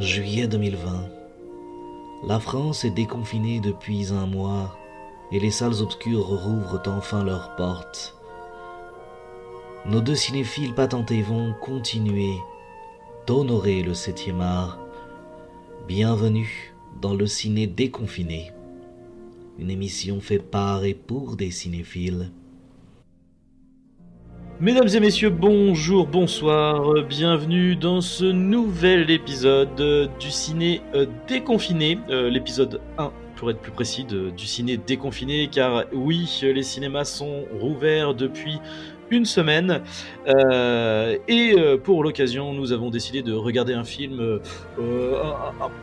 Juillet 2020. La France est déconfinée depuis un mois et les salles obscures rouvrent enfin leurs portes. Nos deux cinéphiles patentés vont continuer d'honorer le septième art. Bienvenue dans le ciné déconfiné, une émission faite par et pour des cinéphiles. Mesdames et messieurs, bonjour, bonsoir, bienvenue dans ce nouvel épisode du ciné euh, déconfiné, euh, l'épisode 1 pour être plus précis du ciné déconfiné, car oui, les cinémas sont rouverts depuis une semaine. Euh, et pour l'occasion, nous avons décidé de regarder un film,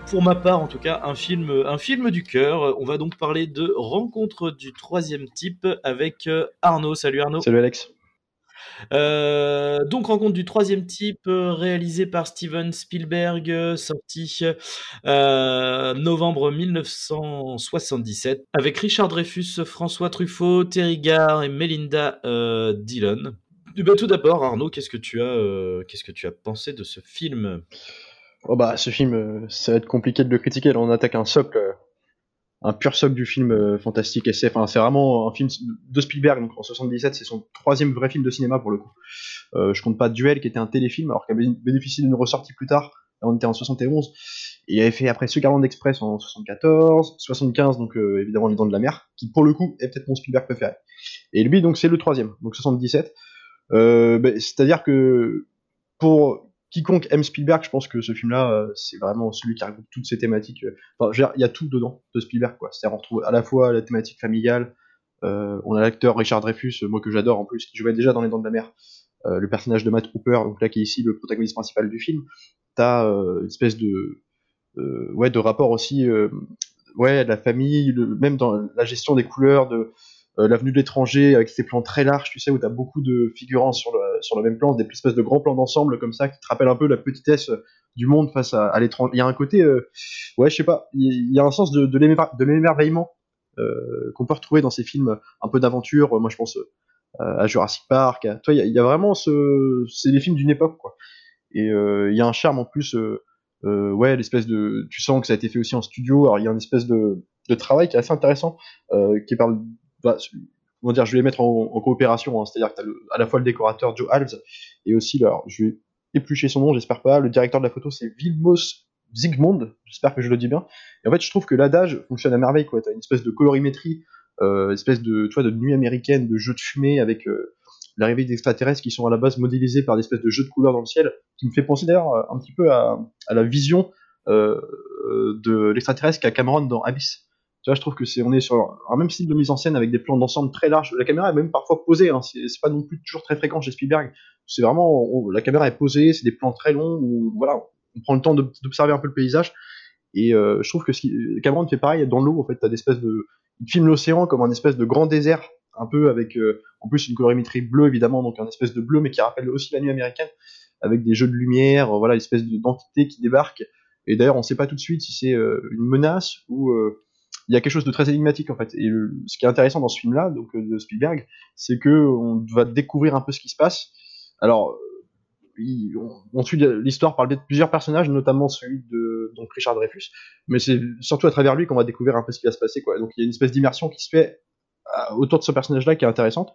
pour ma part en tout cas, un film, un film du cœur. On va donc parler de Rencontre du troisième type avec Arnaud. Salut Arnaud. Salut Alex. Euh, donc rencontre du troisième type euh, réalisé par Steven Spielberg, euh, sorti novembre 1977 avec Richard Dreyfus, François Truffaut, Terry Garr et Melinda Dillon. Eh ben, tout d'abord, Arnaud, qu'est-ce que tu as, qu'est-ce que tu as pensé de ce film? Oh bah, ce film, ça va être compliqué de le critiquer. On attaque un socle un pur socle du film euh, fantastique SF. Enfin, c'est vraiment un film de Spielberg, donc en 77, c'est son troisième vrai film de cinéma pour le coup. Euh, je compte pas Duel, qui était un téléfilm, alors qu'il a bénéficié d'une ressortie plus tard. on était en 71. Et il avait fait après Ce Garland Express en 74, 75, donc euh, évidemment Les Dents de la Mer, qui pour le coup est peut-être mon Spielberg préféré. Et lui, donc, c'est le troisième, donc 77. Euh, ben, C'est-à-dire que pour quiconque aime Spielberg, je pense que ce film-là, euh, c'est vraiment celui qui regroupe toutes ces thématiques. Euh, enfin, il y a tout dedans de Spielberg, quoi. C'est-à-dire, on retrouve à la fois la thématique familiale, euh, on a l'acteur Richard Dreyfus, moi que j'adore en plus, qui jouait déjà dans Les Dents de la Mer, le personnage de Matt Hooper, donc là qui est ici le protagoniste principal du film. T'as une espèce de, ouais, de rapport aussi, ouais, de la famille, même dans la gestion des couleurs, de euh, l'avenue de l'étranger avec ses plans très larges, tu sais, où tu as beaucoup de figurants sur le, sur le même plan, des espèces de grands plans d'ensemble comme ça qui te rappellent un peu la petitesse du monde face à, à l'étranger. Il y a un côté, euh, ouais, je sais pas, il y a un sens de, l'émerveillement euh, qu'on peut retrouver dans ces films un peu d'aventure. Moi, je pense à Jurassic Park. Toi, il y, a vraiment ce, c'est des films d'une époque, quoi. Et il y a un charme en plus. ouais, l'espèce de, tu sens que ça a été fait aussi en studio. Alors il y a une espèce de, de travail qui est assez intéressant, qui parle bah, comment dire, je vais les mettre en, coopération, hein. c'est-à-dire que tu à la fois le décorateur Joe Alves et aussi, alors, je vais éplucher son nom, j'espère pas, le directeur de la photo c'est Vilmos Zygmunt, j'espère que je le dis bien. Et en fait, je trouve que l'adage fonctionne à merveille, quoi. T'as une espèce de colorimétrie, euh, espèce de, tu vois, de nuit américaine, de jeu de fumée avec euh, l'arrivée d'extraterrestres qui sont à la base modélisés par des espèces de jeux de couleurs dans le ciel, qui me fait penser d'ailleurs euh, un petit peu à, la vision euh, de l'extraterrestre qu'a Cameron dans Abyss je trouve que c'est, on est sur un même style de mise en scène avec des plans d'ensemble très larges. La caméra est même parfois posée, hein. c'est, pas non plus toujours très fréquent chez Spielberg. C'est vraiment, la caméra est posée, c'est des plans très longs où, voilà, on prend le temps d'observer un peu le paysage. Et euh, je trouve que ce Cameron fait pareil dans l'eau, en fait, t'as des espèces de, il filme l'océan comme un espèce de grand désert, un peu avec, euh, en plus une colorimétrie bleue évidemment, donc un espèce de bleu, mais qui rappelle aussi la nuit américaine, avec des jeux de lumière, voilà, une espèce d'entité qui débarque. Et d'ailleurs, on sait pas tout de suite si c'est euh, une menace ou il y a quelque chose de très énigmatique en fait. Et ce qui est intéressant dans ce film-là, donc euh, de Spielberg, c'est que on va découvrir un peu ce qui se passe. Alors, on, suit l'histoire par le biais de plusieurs personnages, notamment celui de Richard Dreyfus, mais c'est surtout à travers lui qu'on va découvrir un peu ce qui va se passer. Quoi. Donc il y a une espèce d'immersion qui se fait euh, autour de ce personnage-là qui est intéressante.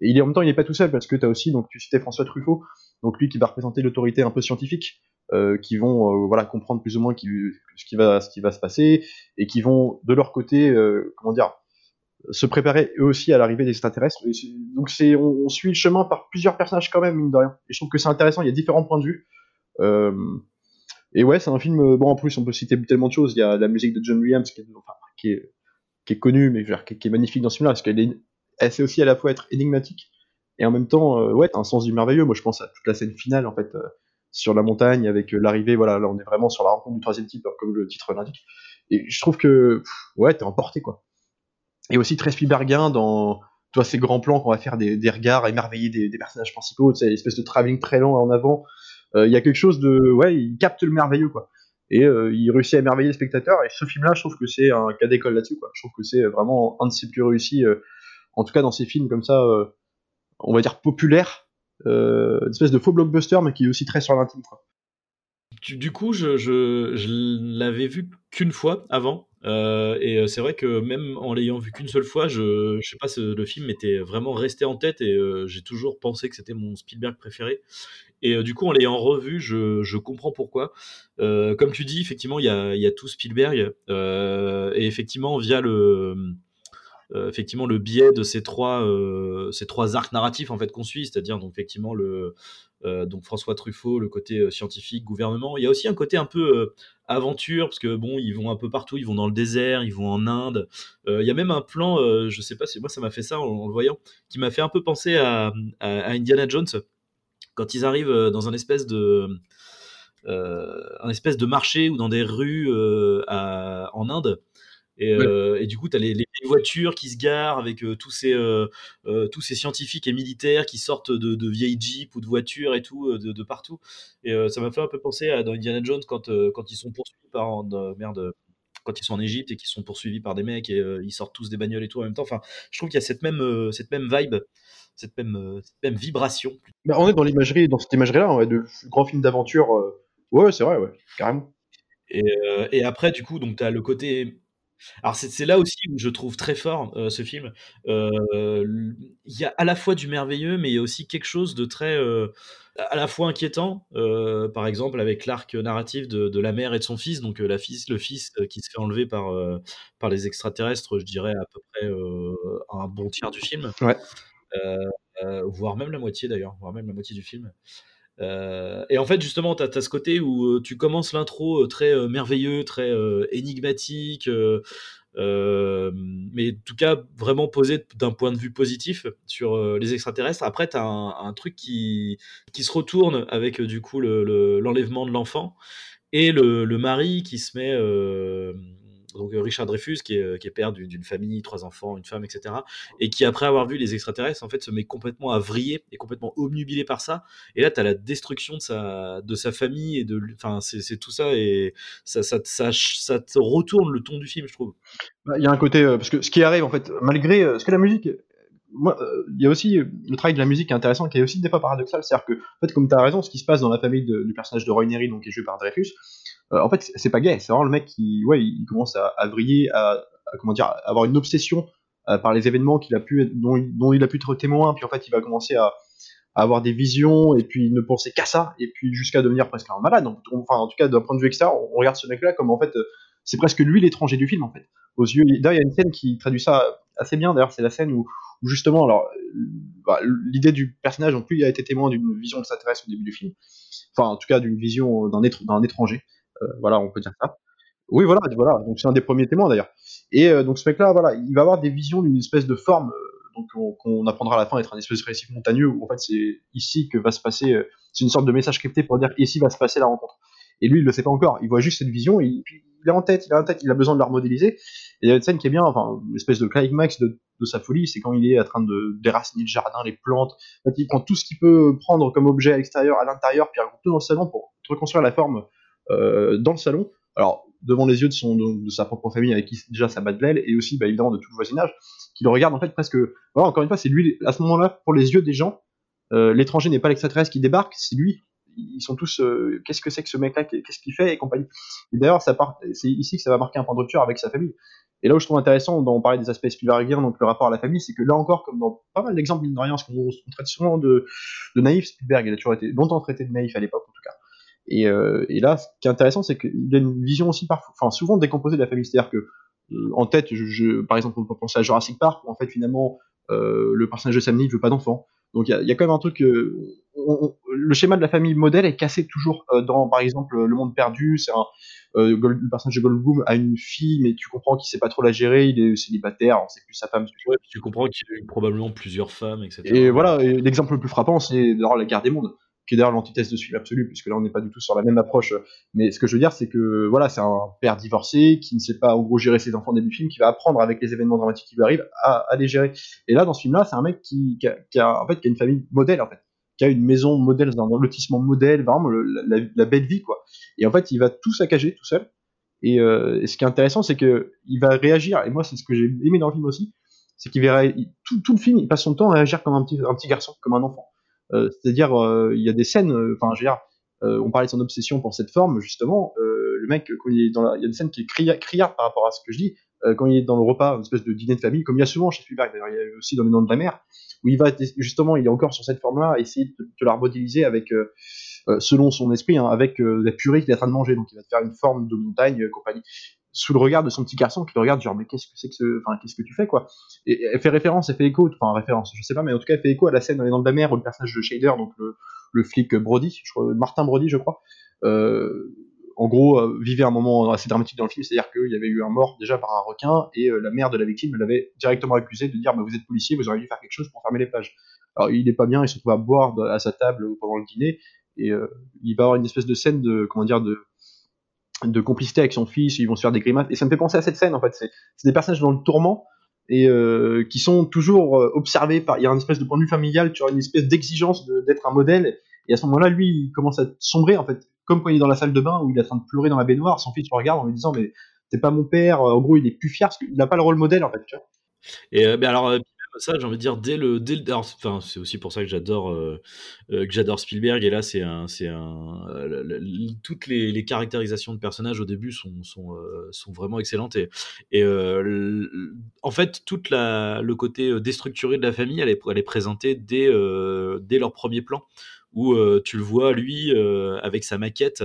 Et il est, en même temps, il n'est pas tout seul parce que tu as aussi, donc tu citais François Truffaut, donc lui qui va représenter l'autorité un peu scientifique, euh, qui vont euh, voilà comprendre plus ou moins ce qui va ce qui va se passer et qui vont de leur côté euh, comment dire se préparer eux aussi à l'arrivée des extraterrestres. donc c'est on, suit le chemin par plusieurs personnages quand même mine de rien. Et je trouve que c'est intéressant. Il y a différents points de vue. et ouais, c'est un film. Bon, en plus, on peut citer tellement de choses. Il y a la musique de John Williams qui est, qui est, connue, mais qui, est magnifique dans ce film-là, parce qu'elle sait aussi à la fois être énigmatique et en même temps, ouais, t'as un sens du merveilleux. Moi, je pense à toute la scène finale, en fait, sur la montagne avec euh, l'arrivée. Voilà, là on est vraiment sur la rencontre du troisième type, comme le titre l'indique. Et je trouve que ouais, t'es emporté quoi. Et aussi très Spielbergien dans toi ces grands plans qu'on va faire des, regards émerveillés des, personnages principaux, c'est espèce de travelling très lent en avant. Euh, il y a quelque chose de ouais, il capte le merveilleux quoi. Et euh, il réussit à émerveiller les spectateurs. Et ce film-là, je trouve que c'est un cas d'école là-dessus quoi. Je trouve que c'est vraiment un de ses plus réussis, en tout cas dans ces films comme ça, on va dire populaires une espèce de faux blockbuster, mais qui est aussi très sur l'intime. du coup, je, je, l'avais vu qu'une fois avant. Euh, et euh, c'est vrai que même en l'ayant vu qu'une seule fois, je, je sais pas, le film était vraiment resté en tête et euh, j'ai toujours pensé que c'était mon Spielberg préféré. Et du coup, en l'ayant revu, je, je, comprends pourquoi. comme tu dis, effectivement, il y a, y a, tout Spielberg et effectivement via le effectivement le biais de ces trois ces trois arcs narratifs en fait qu'on suit, c'est-à-dire donc effectivement le euh, donc François Truffaut, le côté euh, scientifique, gouvernement. Il y a aussi un côté un peu euh, aventure, parce que bon, ils vont un peu partout, ils vont dans le désert, ils vont en Inde. il y a même un plan, je sais pas si moi ça m'a fait ça en, le voyant, qui m'a fait un peu penser à, Indiana Jones quand ils arrivent dans un espèce de un espèce de marché ou dans des rues en Inde euh, et, du coup, tu as les, les, voitures qui se garent avec euh, tous, ces, euh, tous ces scientifiques et militaires qui sortent de, vieilles jeeps ou de voitures et tout, de, partout. Et ça m'a fait un peu penser à dans Indiana Jones quand, quand ils sont poursuivis par. merde quand ils sont en Égypte et qu'ils sont poursuivis par des mecs et ils sortent tous des bagnoles et tout en même temps. Enfin, je trouve qu'il y a cette même, cette même vibe, cette même, même vibration. On est dans l'imagerie, dans cette imagerie-là, de grands films d'aventure. Ouais, c'est vrai, ouais, carrément. Et, et, après, du coup, donc tu as le côté alors c'est là aussi où je trouve très fort euh, ce film. Euh, il y a à la fois du merveilleux, mais il y a aussi quelque chose de très euh, à la fois inquiétant. par exemple avec l'arc narratif de, la mère et de son fils, donc la fils, le fils qui se fait enlever par par les extraterrestres, je dirais à peu près un bon tiers du film. voire même la moitié d'ailleurs, voire même la moitié du film. Euh, et en fait, justement, tu as, ce côté où euh, tu commences l'intro euh, très merveilleux, très énigmatique, mais en tout cas vraiment posé d'un point de vue positif sur les extraterrestres. Après, tu as un, truc qui, qui se retourne avec du coup l'enlèvement de l'enfant et le, le, mari qui se met donc euh, Richard Dreyfus, qui est, euh, père d'une famille, trois enfants, une femme, etc. Et qui, après avoir vu les extraterrestres, en fait, se met complètement à vriller et complètement obnubilé par ça. Et là, tu as la destruction de sa, famille et de. Enfin, c'est tout ça et ça, te retourne le ton du film, je trouve. Bah, il y a un côté. Euh, parce que ce qui arrive, en fait, malgré. ce que la musique. Il y a aussi le travail de la musique qui est intéressant, qui est aussi des fois paradoxal. C'est-à-dire que, en fait, comme tu as raison, ce qui se passe dans la famille du personnage de Roy Neri, donc qui est joué par Dreyfus, en fait, c'est pas gay, c'est vraiment le mec qui, ouais, il commence à, à vriller, à, comment dire, avoir une obsession euh, par les événements qu'il a pu, dont, dont, il a pu être témoin, puis en fait, il va commencer à, à avoir des visions et puis ne penser qu'à ça, et puis jusqu'à devenir presque un malade. enfin, en tout cas, d'un point de vue extérieur, on, regarde ce mec-là comme en fait, euh, c'est presque lui l'étranger du film en fait. Aux yeux, d'ailleurs, il y a une scène qui traduit ça assez bien. D'ailleurs, c'est la scène où, justement, alors, bah, l'idée du personnage, en plus, il a été témoin d'une vision extraterrestre au début du film. Enfin, en tout cas, d'une vision d'un étranger. Euh, voilà, on peut dire ça. Oui, voilà, voilà. Donc c'est un des premiers témoins d'ailleurs. Et euh, donc ce mec-là, voilà, il va avoir des visions d'une espèce de forme, euh, donc qu'on apprendra à la fin être un espèce de récif montagneux où en fait c'est ici que va se passer, c'est une sorte de message crypté pour dire ici va se passer la rencontre. Et lui, il le sait pas encore. Il voit juste cette vision et puis il est en tête, il est en tête, il a besoin de la remodéliser. Et il y a une scène qui est bien, enfin, une espèce de climax de, de sa folie, c'est quand il est en train de déraciner le jardin, les plantes. En il prend tout ce qu'il peut prendre comme objet à l'extérieur, à l'intérieur, puis il tout dans le salon pour reconstruire la forme dans le salon. Alors, devant les yeux de, son, de, sa propre famille avec qui déjà ça bat de l'aile, et aussi bah, évidemment de tout le voisinage, qui le regarde en fait presque. Voilà, encore une fois, c'est lui, à ce moment-là, pour les yeux des gens, euh, l'étranger n'est pas l'extraterrestre qui débarque, c'est lui. Ils sont tous. Euh, qu'est-ce que c'est que ce mec-là Qu'est-ce qu'il fait Et compagnie. Et d'ailleurs, c'est ici que ça va marquer un point de rupture avec sa famille. Et là où je trouve intéressant, on parlait des aspects Spielbergiens, donc le rapport à la famille, c'est que là encore, comme dans pas mal d'exemples parce qu'on traite souvent de, de naïf, Spielberg, il a toujours été longtemps traité de naïf à l'époque en tout cas. Euh, et, là, ce qui est intéressant, c'est qu'il a une vision aussi parfois, enfin souvent décomposée de la famille. C'est-à-dire que euh, en tête, je, par exemple, on peut penser à Jurassic Park, où en fait finalement euh, le personnage de Sam Neill veut pas d'enfant. Donc il y, a quand même un truc, le schéma de la famille modèle est cassé toujours dans, par exemple, Le Monde Perdu. C'est un le personnage de Goldblum a une fille, mais tu comprends qu'il sait pas trop la gérer, il est célibataire, on sait plus sa femme. Ouais, tu comprends qu'il a eu probablement plusieurs femmes, etc. Et voilà, l'exemple le plus frappant, c'est dans la guerre des mondes qui est d'ailleurs l'antithèse de celui absolu, puisque là on n'est pas du tout sur la même approche. Mais ce que je veux dire, c'est que voilà, c'est un père divorcé qui ne sait pas en gros gérer ses enfants début film, qui va apprendre avec les événements dramatiques qui lui arrivent à, les gérer. Et là, dans ce film-là, c'est un mec qui, a, en fait, qui a une famille modèle en fait, qui a une maison modèle, un lotissement modèle, vraiment la, belle vie quoi. Et en fait, il va tout saccager tout seul. Et, euh, ce qui est intéressant, c'est que il va réagir. Et moi, c'est ce que j'ai aimé dans le film aussi, c'est qu'il va tout, tout, le film, il passe son temps à réagir comme un petit, un petit garçon, comme un enfant. Euh, c'est-à-dire, euh, il y a des scènes, euh, enfin, je on parlait de son obsession pour cette forme, justement. le mec, quand il est dans la, il y a une scène qui est criarde par rapport à ce que je dis. quand il est dans le repas, une espèce de dîner de famille, comme il y a souvent chez Spielberg, d'ailleurs, il y a aussi dans Les Noms de la Mer, où il va justement, il est encore sur cette forme-là, essayer de, de la modéliser avec, selon son esprit, hein, avec la purée qu'il est en train de manger. Donc il va te faire une forme de montagne, compagnie sous le regard de son petit garçon qui le regarde genre mais qu'est-ce que c'est que ce enfin qu'est-ce que tu fais quoi? Et elle fait référence elle fait écho enfin référence je sais pas mais en tout cas elle fait écho à la scène dans les dents de la mer où le personnage de Shader donc le, le flic Brody je crois, Martin Brody je crois euh, en gros euh, vivait un moment assez dramatique dans le film c'est-à-dire qu'il y avait eu un mort déjà par un requin et euh, la mère de la victime l'avait directement accusé de dire bah, vous êtes policier vous auriez dû faire quelque chose pour fermer les pages. Alors il est pas bien il se trouve à boire à sa table pendant le dîner et euh, il va avoir une espèce de scène de comment dire de de complicité avec son fils, ils vont se faire des grimaces. Et ça me fait penser à cette scène, en fait. C'est des personnages dans le tourment et euh, qui sont toujours euh, observés par. Il y a une espèce de point de vue familial, tu vois, une espèce d'exigence d'être un modèle. Et à ce moment-là, lui, il commence à sombrer, en fait. Comme quand il est dans la salle de bain où il est en train de pleurer dans la baignoire, son fils le regarde en lui disant Mais t'es pas mon père. En gros, il est plus fier parce qu'il n'a pas le rôle modèle, en fait. Et euh, mais alors, ça, j'ai envie de dire dès le, dès le enfin, c'est aussi pour ça que j'adore, euh, euh, que Spielberg. Et là, c'est un, un, euh, toutes les, caractérisations de personnages au début sont, sont, sont vraiment excellentes. Et, en fait, toute la, le côté déstructuré de la famille, elle est, elle est présentée dès, dès leur premier plan, où tu le vois lui avec sa maquette.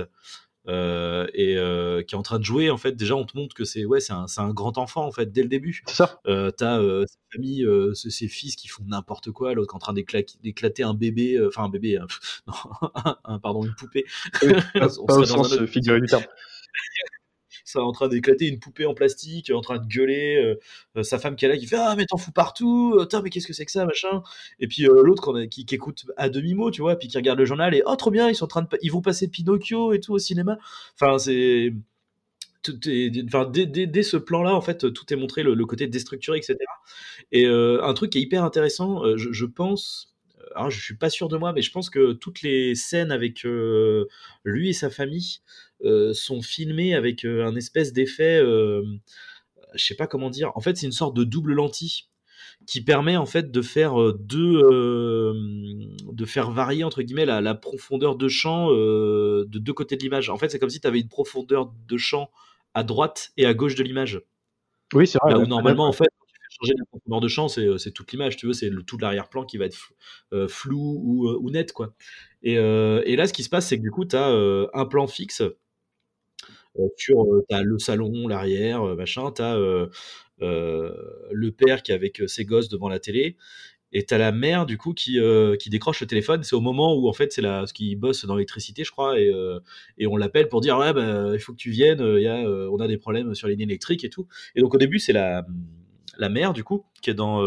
Euh, et euh, qui est en train de jouer en fait déjà on te montre que c'est ouais c'est un, un, grand enfant en fait dès le début. C'est ça. Euh, t'as euh, sa famille euh, ses fils qui font n'importe quoi l'autre en train d'éclater un bébé enfin un bébé non, un, pardon une poupée. Oui, pas, pas au sens figuré du terme ça en train d'éclater une poupée en plastique, en train de gueuler, euh, euh, sa femme qui est là qui fait ah mais t'en fous partout, attends mais qu'est-ce que c'est que ça machin, et puis euh, l'autre qui, qui, écoute à demi mot tu vois, puis qui regarde le journal et oh trop bien ils sont en train de ils vont passer Pinocchio et tout au cinéma, enfin c'est enfin, dès, dès, ce plan-là, en fait, tout est montré, le, côté déstructuré, etc. Et un truc qui est hyper intéressant, je, pense, alors je suis pas sûr de moi, mais je pense que toutes les scènes avec lui et sa famille, euh, sont filmés avec euh, un espèce d'effet, euh, je sais pas comment dire. En fait, c'est une sorte de double lentille qui permet en fait de faire deux, de faire varier entre guillemets la, la profondeur de champ de deux côtés de l'image. En fait, c'est comme si tu avais une profondeur de champ à droite et à gauche de l'image. Oui, c'est vrai. Là où normalement, en fait, changer la profondeur de champ, c'est toute l'image, tu veux, c'est tout l'arrière-plan qui va être flou ou, ou, net, quoi. Et, là, ce qui se passe, c'est que du coup, tu as un plan fixe euh, sur euh, t'as le salon, l'arrière, euh, machin, t'as le père qui est avec ses gosses devant la télé, et t'as la mère du coup qui, qui décroche le téléphone. C'est au moment où en fait c'est la ce qui bosse dans l'électricité, je crois, et, et on l'appelle pour dire ouais bah, il faut que tu viennes, y a, on a des problèmes sur les lignes électriques et tout. Et donc au début c'est la la mère du coup qui est dans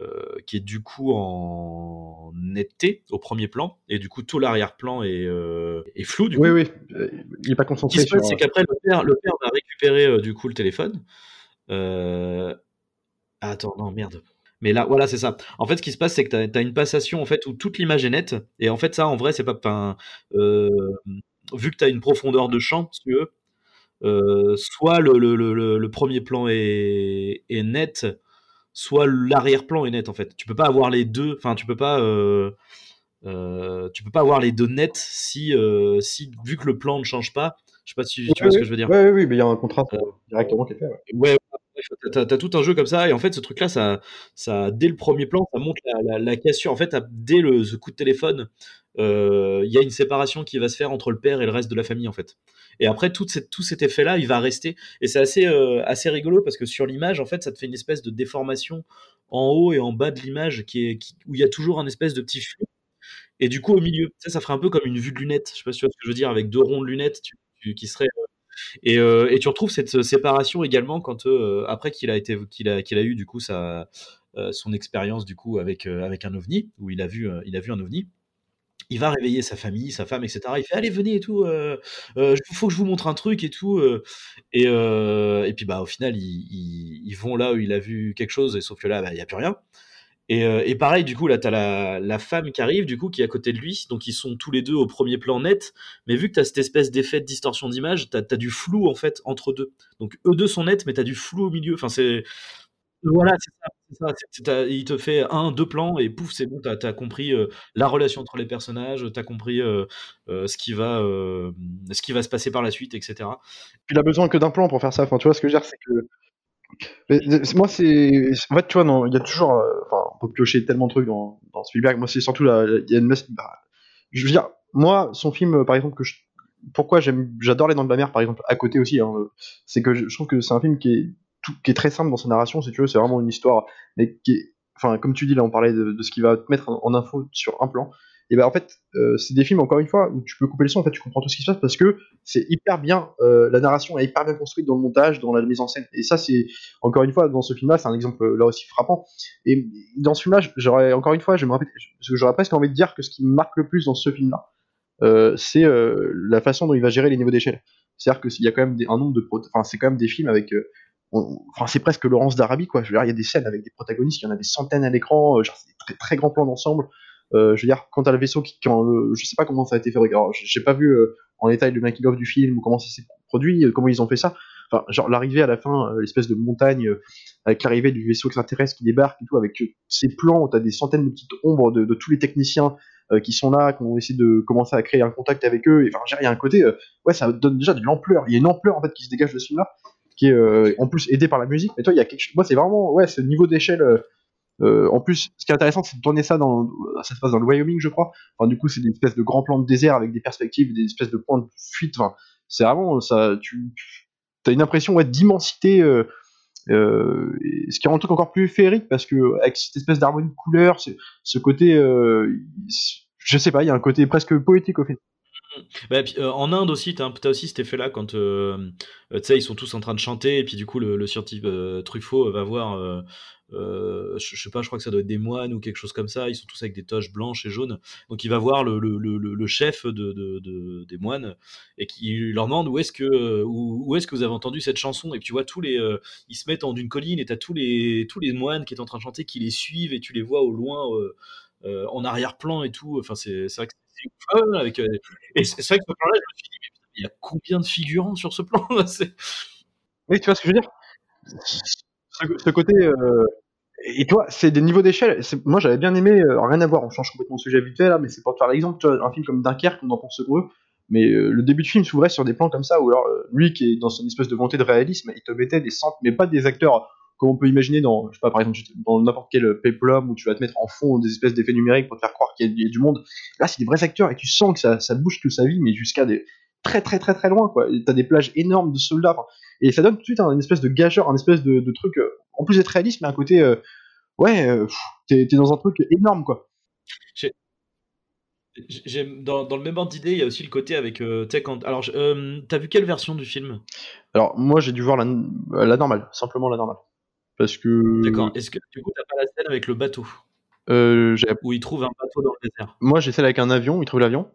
euh, qui est du coup en netteté au premier plan, et du coup tout l'arrière-plan est, euh, est, flou. Du oui, coup. oui, euh, il n'est pas concentré. Ce qui se passe, c'est qu'après le père, le père va récupérer du coup le téléphone. Attends, non, merde. Mais là, voilà, c'est ça. En fait, ce qui se passe, c'est que tu as, une passation en fait où toute l'image est nette. Et en fait, ça, en vrai, c'est pas. Euh, vu que tu as une profondeur de champ, si tu veux, euh, soit le, le, le, le, premier plan est, est net, soit l'arrière-plan est net en fait. Tu peux pas avoir les deux, enfin tu peux pas, euh, euh, tu peux pas avoir les deux nets si, si vu que le plan ne change pas. Je sais pas si tu vois ce que je veux dire. Oui, oui, mais il y a un contraste directement qui est fait. Ouais, t'as as tout un jeu comme ça et en fait ce truc là ça ça dès le premier plan ça montre la, cassure en fait dès le ce coup de téléphone il y a une séparation qui va se faire entre le père et le reste de la famille en fait et après, tout, cet effet-là, il va rester. Et c'est assez, euh, assez rigolo parce que sur l'image, en fait, ça te fait une espèce de déformation en haut et en bas de l'image qui est, où il y a toujours un espèce de petit flou. Et du coup, au milieu, ça, ça ferait un peu comme une vue de lunettes. Je sais pas si tu vois ce que je veux dire, avec deux ronds de lunettes qui seraient. Euh, et, euh, et, tu retrouves cette séparation également quand après qu'il a eu du coup sa son expérience du coup avec avec un ovni où il a vu il a vu un ovni il va réveiller sa famille, sa femme, etc. Il fait allez venez et tout, euh, euh, faut que je vous montre un truc et tout. Euh. et, et puis bah au final ils, vont là où il a vu quelque chose et sauf que là bah, il n'y a plus rien. Et, et, pareil du coup là t'as la, femme qui arrive du coup qui est à côté de lui, donc ils sont tous les deux au premier plan net. Mais vu que t'as cette espèce d'effet de distorsion d'image, t'as as du flou en fait entre deux. Donc eux deux sont nets mais t'as du flou au milieu. Enfin c'est Voilà, c'est ça, il te fait un, deux plans et pouf, c'est bon, tu as compris, heu, la relation entre les personnages, tu as compris, heu, ce qui va, se passer par la suite et cetera. Il a besoin que d'un plan pour faire ça. Enfin, tu vois ce que je veux dire? C'est que moi, c'est en fait, tu vois, il y a toujours, euh, enfin, on peut piocher tellement de trucs dans, dans Spielberg. Moi, c'est surtout la, il y a une, bah, je veux dire, moi, son film, par exemple, que pourquoi j'adore Les Dents de la Mer, par exemple, à côté aussi, hein, c'est que je, trouve que c'est un film qui est qui est très simple dans sa narration, si tu veux, c'est vraiment une histoire, mais qui est, enfin, comme tu dis là, on parlait de, ce qui va te mettre en info sur un plan et ben en fait euh, c'est des films encore une fois où tu peux couper le son en fait tu comprends tout ce qui se passe parce que c'est hyper bien euh, la narration est hyper bien construite dans le montage dans la mise en scène. Et ça c'est encore une fois dans ce film là c'est un exemple là aussi frappant. Et dans ce film là j'aurais encore une fois je me que j'aurais presque envie de dire que ce qui me marque le plus dans ce film là euh, c'est euh, la façon dont il va gérer les niveaux d'échelle. C'est à dire qu'il y a quand même un nombre de enfin c'est quand même des films avec euh, enfin c'est presque Laurence d'Arabie quoi. Je veux dire il y a des scènes avec des protagonistes il y en a des centaines à l'écran genre c'est des très, très grands plans d'ensemble euh, je veux dire, quand t'as le vaisseau qui, quand le, je sais pas comment ça a été fait. Alors, j'ai pas vu euh, en détail le making of du film comment ça s'est produit, euh, comment ils ont fait ça. Enfin, genre l'arrivée à la fin, l'espèce de montagne avec l'arrivée du vaisseau extraterrestre qui débarque et tout, avec ces plans où t'as des centaines de petites ombres de, tous les techniciens qui sont là, qui ont essayé de commencer à créer un contact avec eux. Et enfin, il y a un côté, ouais, ça donne déjà de l'ampleur. Il y a une ampleur en fait qui se dégage de ce film-là, qui est en plus aidé par la musique. Mais toi, il y a quelque chose. Moi, c'est vraiment, ouais, ce niveau d'échelle euh, en plus, ce qui est intéressant, c'est de tourner ça dans, ça se passe dans le Wyoming, je crois. Enfin, du coup, c'est des espèces de grands plans de désert avec des perspectives, des espèces de points de fuite. Enfin, c'est vraiment ça. Tu as une impression ouais, d'immensité. Euh, euh, ce qui rend le truc encore plus féerique parce que avec cette espèce d'harmonie de couleurs, ce côté, euh, je sais pas, il y a un côté presque poétique au film. Bah, euh, en Inde aussi, t'as as aussi cet effet-là quand euh, sais ils sont tous en train de chanter et puis du coup le, scientifique Truffaut va voir euh, je, sais pas, je crois que ça doit être des moines ou quelque chose comme ça. Ils sont tous avec des toches blanches et jaunes. Donc il va voir le, chef de, de, de, des moines et qui leur demande où est-ce que vous avez entendu cette chanson? Et puis tu vois tous les, euh, ils se mettent en d'une colline et t'as tous les tous les moines qui sont en train de chanter, qui les suivent et tu les vois au loin euh, euh en arrière-plan et tout. Enfin c'est vrai que c'est avec. et c'est vrai que ce plan-là, je me suis dit mais il y a combien de figurants sur ce plan Oui, tu vois ce que je veux dire? Ce, côté. Euh, et toi, c'est des niveaux d'échelle. Moi, j'avais bien aimé. Euh, rien à voir, on change complètement de sujet vite fait là, mais c'est pour te faire l'exemple. Un film comme Dunkerque, on en pense heureux. Mais euh, le début de film s'ouvrait sur des plans comme ça, où alors lui qui est dans son espèce de volonté de réalisme, il te mettait des centres, mais pas des acteurs comme on peut imaginer dans, je sais pas, par exemple, dans n'importe quel peplum où tu vas te mettre en fond des espèces d'effets numériques pour te faire croire qu'il y, a du monde. Là, c'est des vrais acteurs et tu sens que ça, ça bouge toute sa vie, mais jusqu'à des très très très très loin, quoi. T'as des plages énormes de soldats. Et ça donne tout de suite un, une espèce de gageur, un espèce de, de truc, euh, en plus d'être réaliste, mais un côté, euh, ouais, euh, t'es dans un truc énorme, quoi. J'aime dans, dans, le même ordre d'idée, il y a aussi le côté avec euh, quand, alors euh, t'as vu quelle version du film? Alors moi j'ai dû voir la, la, normale, simplement la normale, parce que. D'accord. Est-ce que du coup t'as pas la scène avec le bateau? Euh, Où il trouve un bateau dans le désert. Moi j'ai celle avec un avion, il trouve l'avion.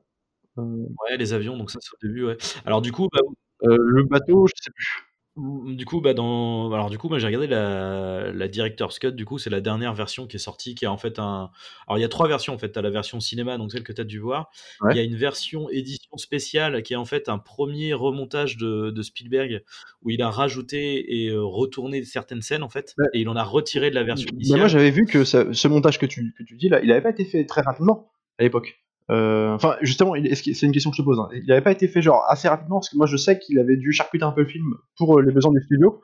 Ouais, les avions, donc ça c'est au début, ouais. Alors du coup, bah, le bateau, je sais plus. Du coup, bah dans... alors du coup, moi j'ai regardé la, la Director's Cut. Du coup, c'est la dernière version qui est sortie, qui en fait un. Alors il y a trois versions en fait. T'as la version cinéma, donc celle que tu as dû voir. Il y a une version édition spéciale qui est en fait un premier remontage de, de Spielberg où il a rajouté et euh, retourné certaines scènes en fait, et il en a retiré de la version initiale. moi j'avais vu que ce montage que tu, que tu dis là, il avait pas été fait très rapidement à l'époque. Euh, enfin, justement, c'est une question que je te pose. Hein. Il n'avait pas été fait genre assez rapidement parce que moi je sais qu'il avait dû charcuter un peu le film pour euh, les besoins du studio.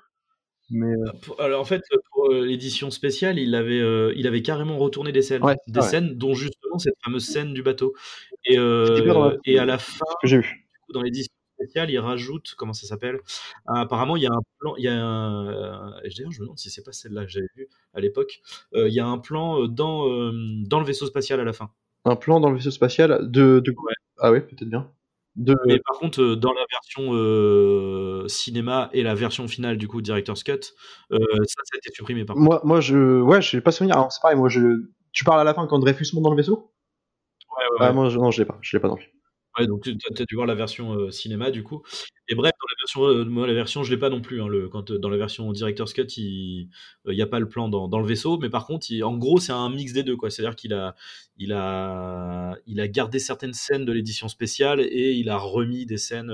Mais euh, alors en fait, pour l'édition spéciale, il avait, il avait carrément retourné des scènes, des scènes dont justement cette fameuse scène du bateau. Et, et à la fin, dans l'édition spéciale, il rajoute comment ça s'appelle Apparemment, il y a un plan, il y a un, d'ailleurs, je me demande si c'est pas celle-là que j'avais vue à l'époque. il y a un plan dans dans le vaisseau spatial à la fin un plan dans le vaisseau spatial de, de... ah ouais peut-être bien. De... mais par contre euh, dans la version euh, cinéma et la version finale du coup director's cut euh, ça ça a été supprimé par moi moi je ouais je pas souvenir. Alors c'est pareil moi je tu parles à la fin quand Dreyfus monte dans le vaisseau? Ouais, ouais, ah, moi je... non je l'ai pas. Je l'ai pas dans le film Donc tu as dû voir la version euh, cinéma du coup. Et bref, la version, euh, moi la version, je l'ai pas non plus. Hein, quand dans la version director's cut, il n'y a pas le plan dans, le vaisseau, mais par contre, en gros, c'est un mix des deux. C'est-à-dire qu'il a, il a, il a gardé certaines scènes de l'édition spéciale et il a remis des scènes.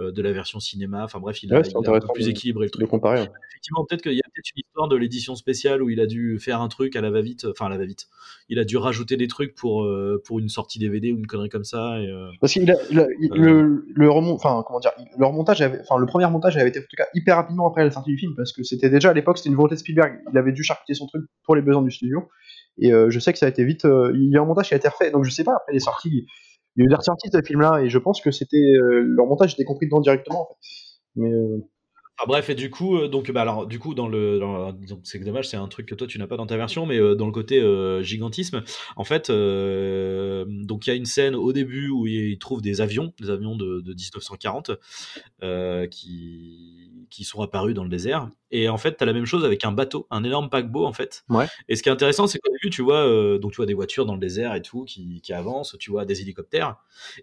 Euh, euh, de la version cinéma. Enfin bref, il Ouais, a, c'est il a un peu plus équilibré le De truc. comparer. Effectivement, peut-être qu'il y a peut-être une histoire de l'édition spéciale où il a dû faire un truc à la va-vite, enfin à la va-vite. Il a dû rajouter des trucs pour, euh, pour une sortie DVD ou une connerie comme ça. Et, euh, Parce qu'il a, il a- il- le, le remont, enfin comment dire, le remontage, avait, enfin le premier montage avait été en tout cas hyper rapidement après la sortie du film parce que c'était déjà à l'époque c'était une volonté de Spielberg. Il avait dû charcuter son truc pour les besoins du studio et euh, je sais que ça a été vite. euh, il y a un montage qui a été refait donc je sais pas après les sorties. Il y a eu des ressorties de ce film-là et je pense que c'était euh, leur montage était compris dedans directement. En fait. Mais euh, Enfin, bref, et du coup, euh, donc, bah, alors, du coup, dans le, dans- c'est dommage, c'est un truc que toi tu n'as pas dans ta version, mais euh, dans le côté euh, gigantisme, en fait, euh, donc il y a une scène au début où il trouve des avions, des avions de, de 1940, euh, qui, qui sont apparus dans le désert. Et en fait, tu as la même chose avec un bateau, un énorme paquebot, en fait. Ouais. Et ce qui est intéressant, c'est qu'au début, tu vois, euh, donc tu vois des voitures dans le désert et tout qui, qui avancent, tu vois des hélicoptères.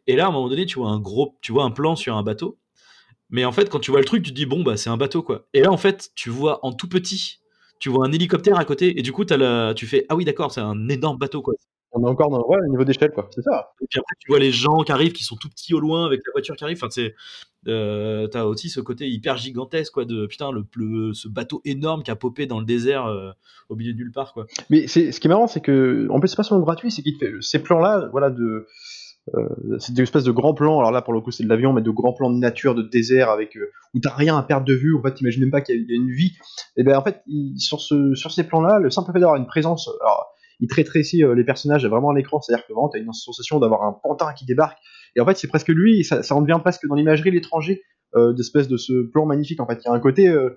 Et là, à un moment donné, tu vois un gros, tu vois un plan sur un bateau. Mais en fait, quand tu vois le truc, tu te dis bon bah c'est un bateau quoi. Et là en fait, tu vois en tout petit, tu vois un hélicoptère à côté et du coup t'as la, tu fais ah oui d'accord, c'est un énorme bateau quoi. on est encore dans ouais, le niveau d'échelle quoi. C'est ça. Et puis après tu vois les gens qui arrivent, qui sont tout petits au loin avec la voiture qui arrive. Enfin c'est, euh, t'as aussi ce côté hyper gigantesque quoi de putain le, le- ce bateau énorme qui a popé dans le désert euh, au milieu de nulle part quoi. Mais c'est ce qui est marrant, c'est que en plus c'est pas seulement gratuit, c'est qu'il te fait ces plans-là, voilà, de euh, c'est des espèces de grands plans. Alors là, pour le coup, c'est de l'avion, mais de grands plans de nature, de désert, avec euh, où t'as rien à perdre de vue. En fait, t'imagines même pas qu'il y, a- une vie. Et ben en fait, sur ce sur ces plans-là, le simple fait d'avoir une présence, alors il rétrécit euh, les personnages vraiment à l'écran, c'est-à-dire que vraiment t'as une sensation d'avoir un pantin qui débarque. Et en fait, c'est presque lui, ça, ça en devient presque dans l'imagerie l'étranger. Euh, d'espèce de ce plan magnifique en fait il y a un côté euh,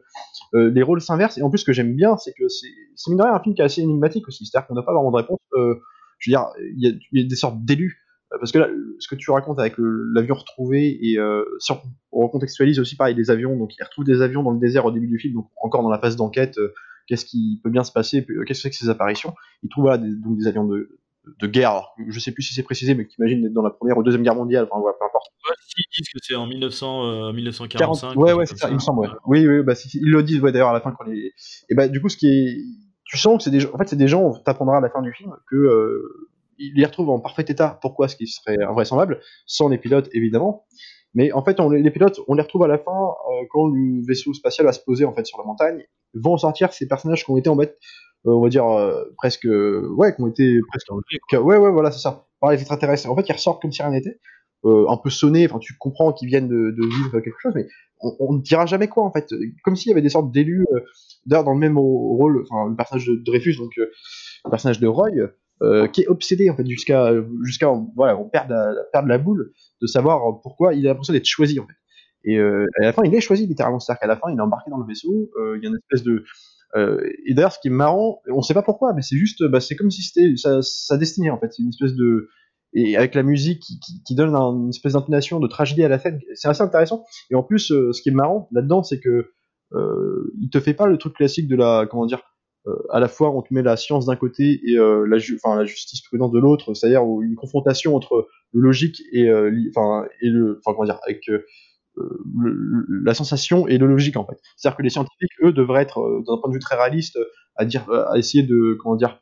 les rôles s'inversent et en plus ce que j'aime bien c'est que c'est c'est mine de rien un film qui est assez énigmatique aussi c'est à dire qu'on n'a pas vraiment de réponse je veux dire il y a, il y a des sortes d'élus parce que là ce que tu racontes avec l'avion retrouvé et euh, si on, on recontextualise aussi pareil les avions donc il retrouve des avions dans le désert au début du film donc encore dans la phase d'enquête euh, qu'est-ce qui peut bien se passer euh, qu'est-ce que c'est que ces apparitions il trouve voilà, des, donc des avions de de guerre, alors, je sais plus si c'est précisé, mais qu'imagine d'être dans la première ou deuxième guerre mondiale, enfin voilà, peu importe. ils disent que c'est en 1900, euh, 1945. 40 ouais, ou ouais, c'est ça, il me semble, ouais. Oui, oui, bah, ils le disent, ouais, d'ailleurs, à la fin, quand les. Et bah, du coup, ce qui est. Tu sens que c'est des gens. En fait, c'est des gens, t'apprendras à la fin du film, que. Euh, ils les retrouvent en parfait état. Pourquoi? Ce qui serait invraisemblable, sans les pilotes, évidemment. Mais en fait, on, les, pilotes, on les retrouve à la fin, euh, quand le vaisseau spatial va se poser, en fait, sur la montagne. Vont sortir ces personnages qui ont été, en fait, euh, on va dire, euh, presque. Ouais, qui ont été presque ouais, ouais, voilà, c'est ça. Par les extraterrestres. En fait, ils ressortent comme si rien n'était. Euh, un peu sonnés, enfin, tu comprends qu'ils viennent de, de vivre quelque chose, mais on, ne dira jamais quoi, en fait. Comme s'il y avait des sortes d'élus, euh, d'ailleurs, dans le même rôle, enfin, le personnage de Dreyfus, donc, euh, le personnage de Roy, euh, qui est obsédé, en fait, jusqu'à, jusqu'à, voilà, on perd la, perd la boule de savoir pourquoi il a l'impression d'être choisi, en fait. Et euh, à la fin, il est choisi, littéralement. C'est-à-dire qu'à la fin, il est embarqué dans le vaisseau, euh, il y a une espèce de, euh, et d'ailleurs, ce qui est marrant, on sait pas pourquoi, mais c'est juste, bah, c'est comme si c'était sa, destinée en fait. C'est une espèce de, et avec la musique qui, donne un- une espèce d'intonation de tragédie à la scène, c'est assez intéressant. Et en plus, euh, ce qui est marrant là-dedans, c'est que euh, il te fait pas le truc classique de la, comment dire, euh, à la fois on te met la science d'un côté et euh, la, justice prudente de l'autre, c'est-à-dire une confrontation entre le logique et, euh, euh, euh, la sensation et le logique en fait. C'est-à-dire que les scientifiques, eux, devraient être, euh, d'un point de vue très réaliste, à euh, essayer de, comment dire,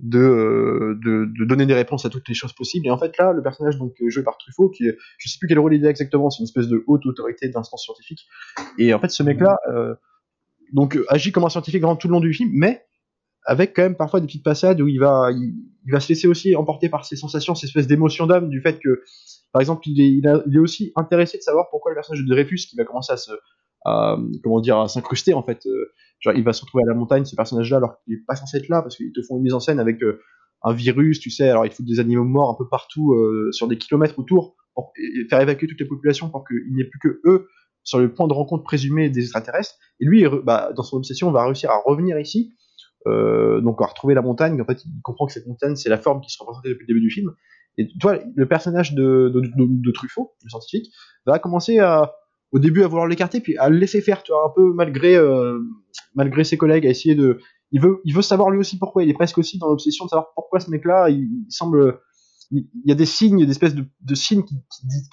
de, euh, donner des réponses à toutes les choses possibles. Et en fait, là, le personnage donc euh, joué par Truffaut, qui je sais plus quel rôle il a exactement, c'est une espèce de haute autorité d'instance scientifique. Et en fait, ce mec-là, euh, donc euh, agit comme un scientifique vraiment tout le long du film, mais avec quand même parfois des petites passades où il va, il, va se laisser aussi emporter par ses sensations, ces espèces d'émotions d'âme, du fait que, par exemple, il est, aussi intéressé de savoir pourquoi le personnage de Dreyfus, qui va commencer à se, à, comment dire, à s'incruster en fait, euh, genre il va se retrouver à la montagne, ce personnage-là, alors qu'il est pas censé être là, parce qu'ils te font une mise en scène avec euh, un virus, tu sais, alors ils foutent des animaux morts un peu partout, sur des kilomètres autour, pour faire évacuer toutes les populations pour qu'il n'y ait plus que eux sur le point de rencontre présumé des extraterrestres. Et lui, bah, dans son obsession, va réussir à revenir ici, euh, donc à retrouver la montagne. En fait, il comprend que cette montagne, c'est la forme qui se représentait depuis le début du film. Et toi, le personnage de, Truffaut, le scientifique, va commencer au début à vouloir l'écarter, puis à le laisser faire, un peu malgré, euh, malgré ses collègues, à essayer de. Il veut, il veut savoir lui aussi pourquoi. Il est presque aussi dans l'obsession de savoir pourquoi ce mec-là, il, il semble. Il y a des signes, des espèces de, signes qui,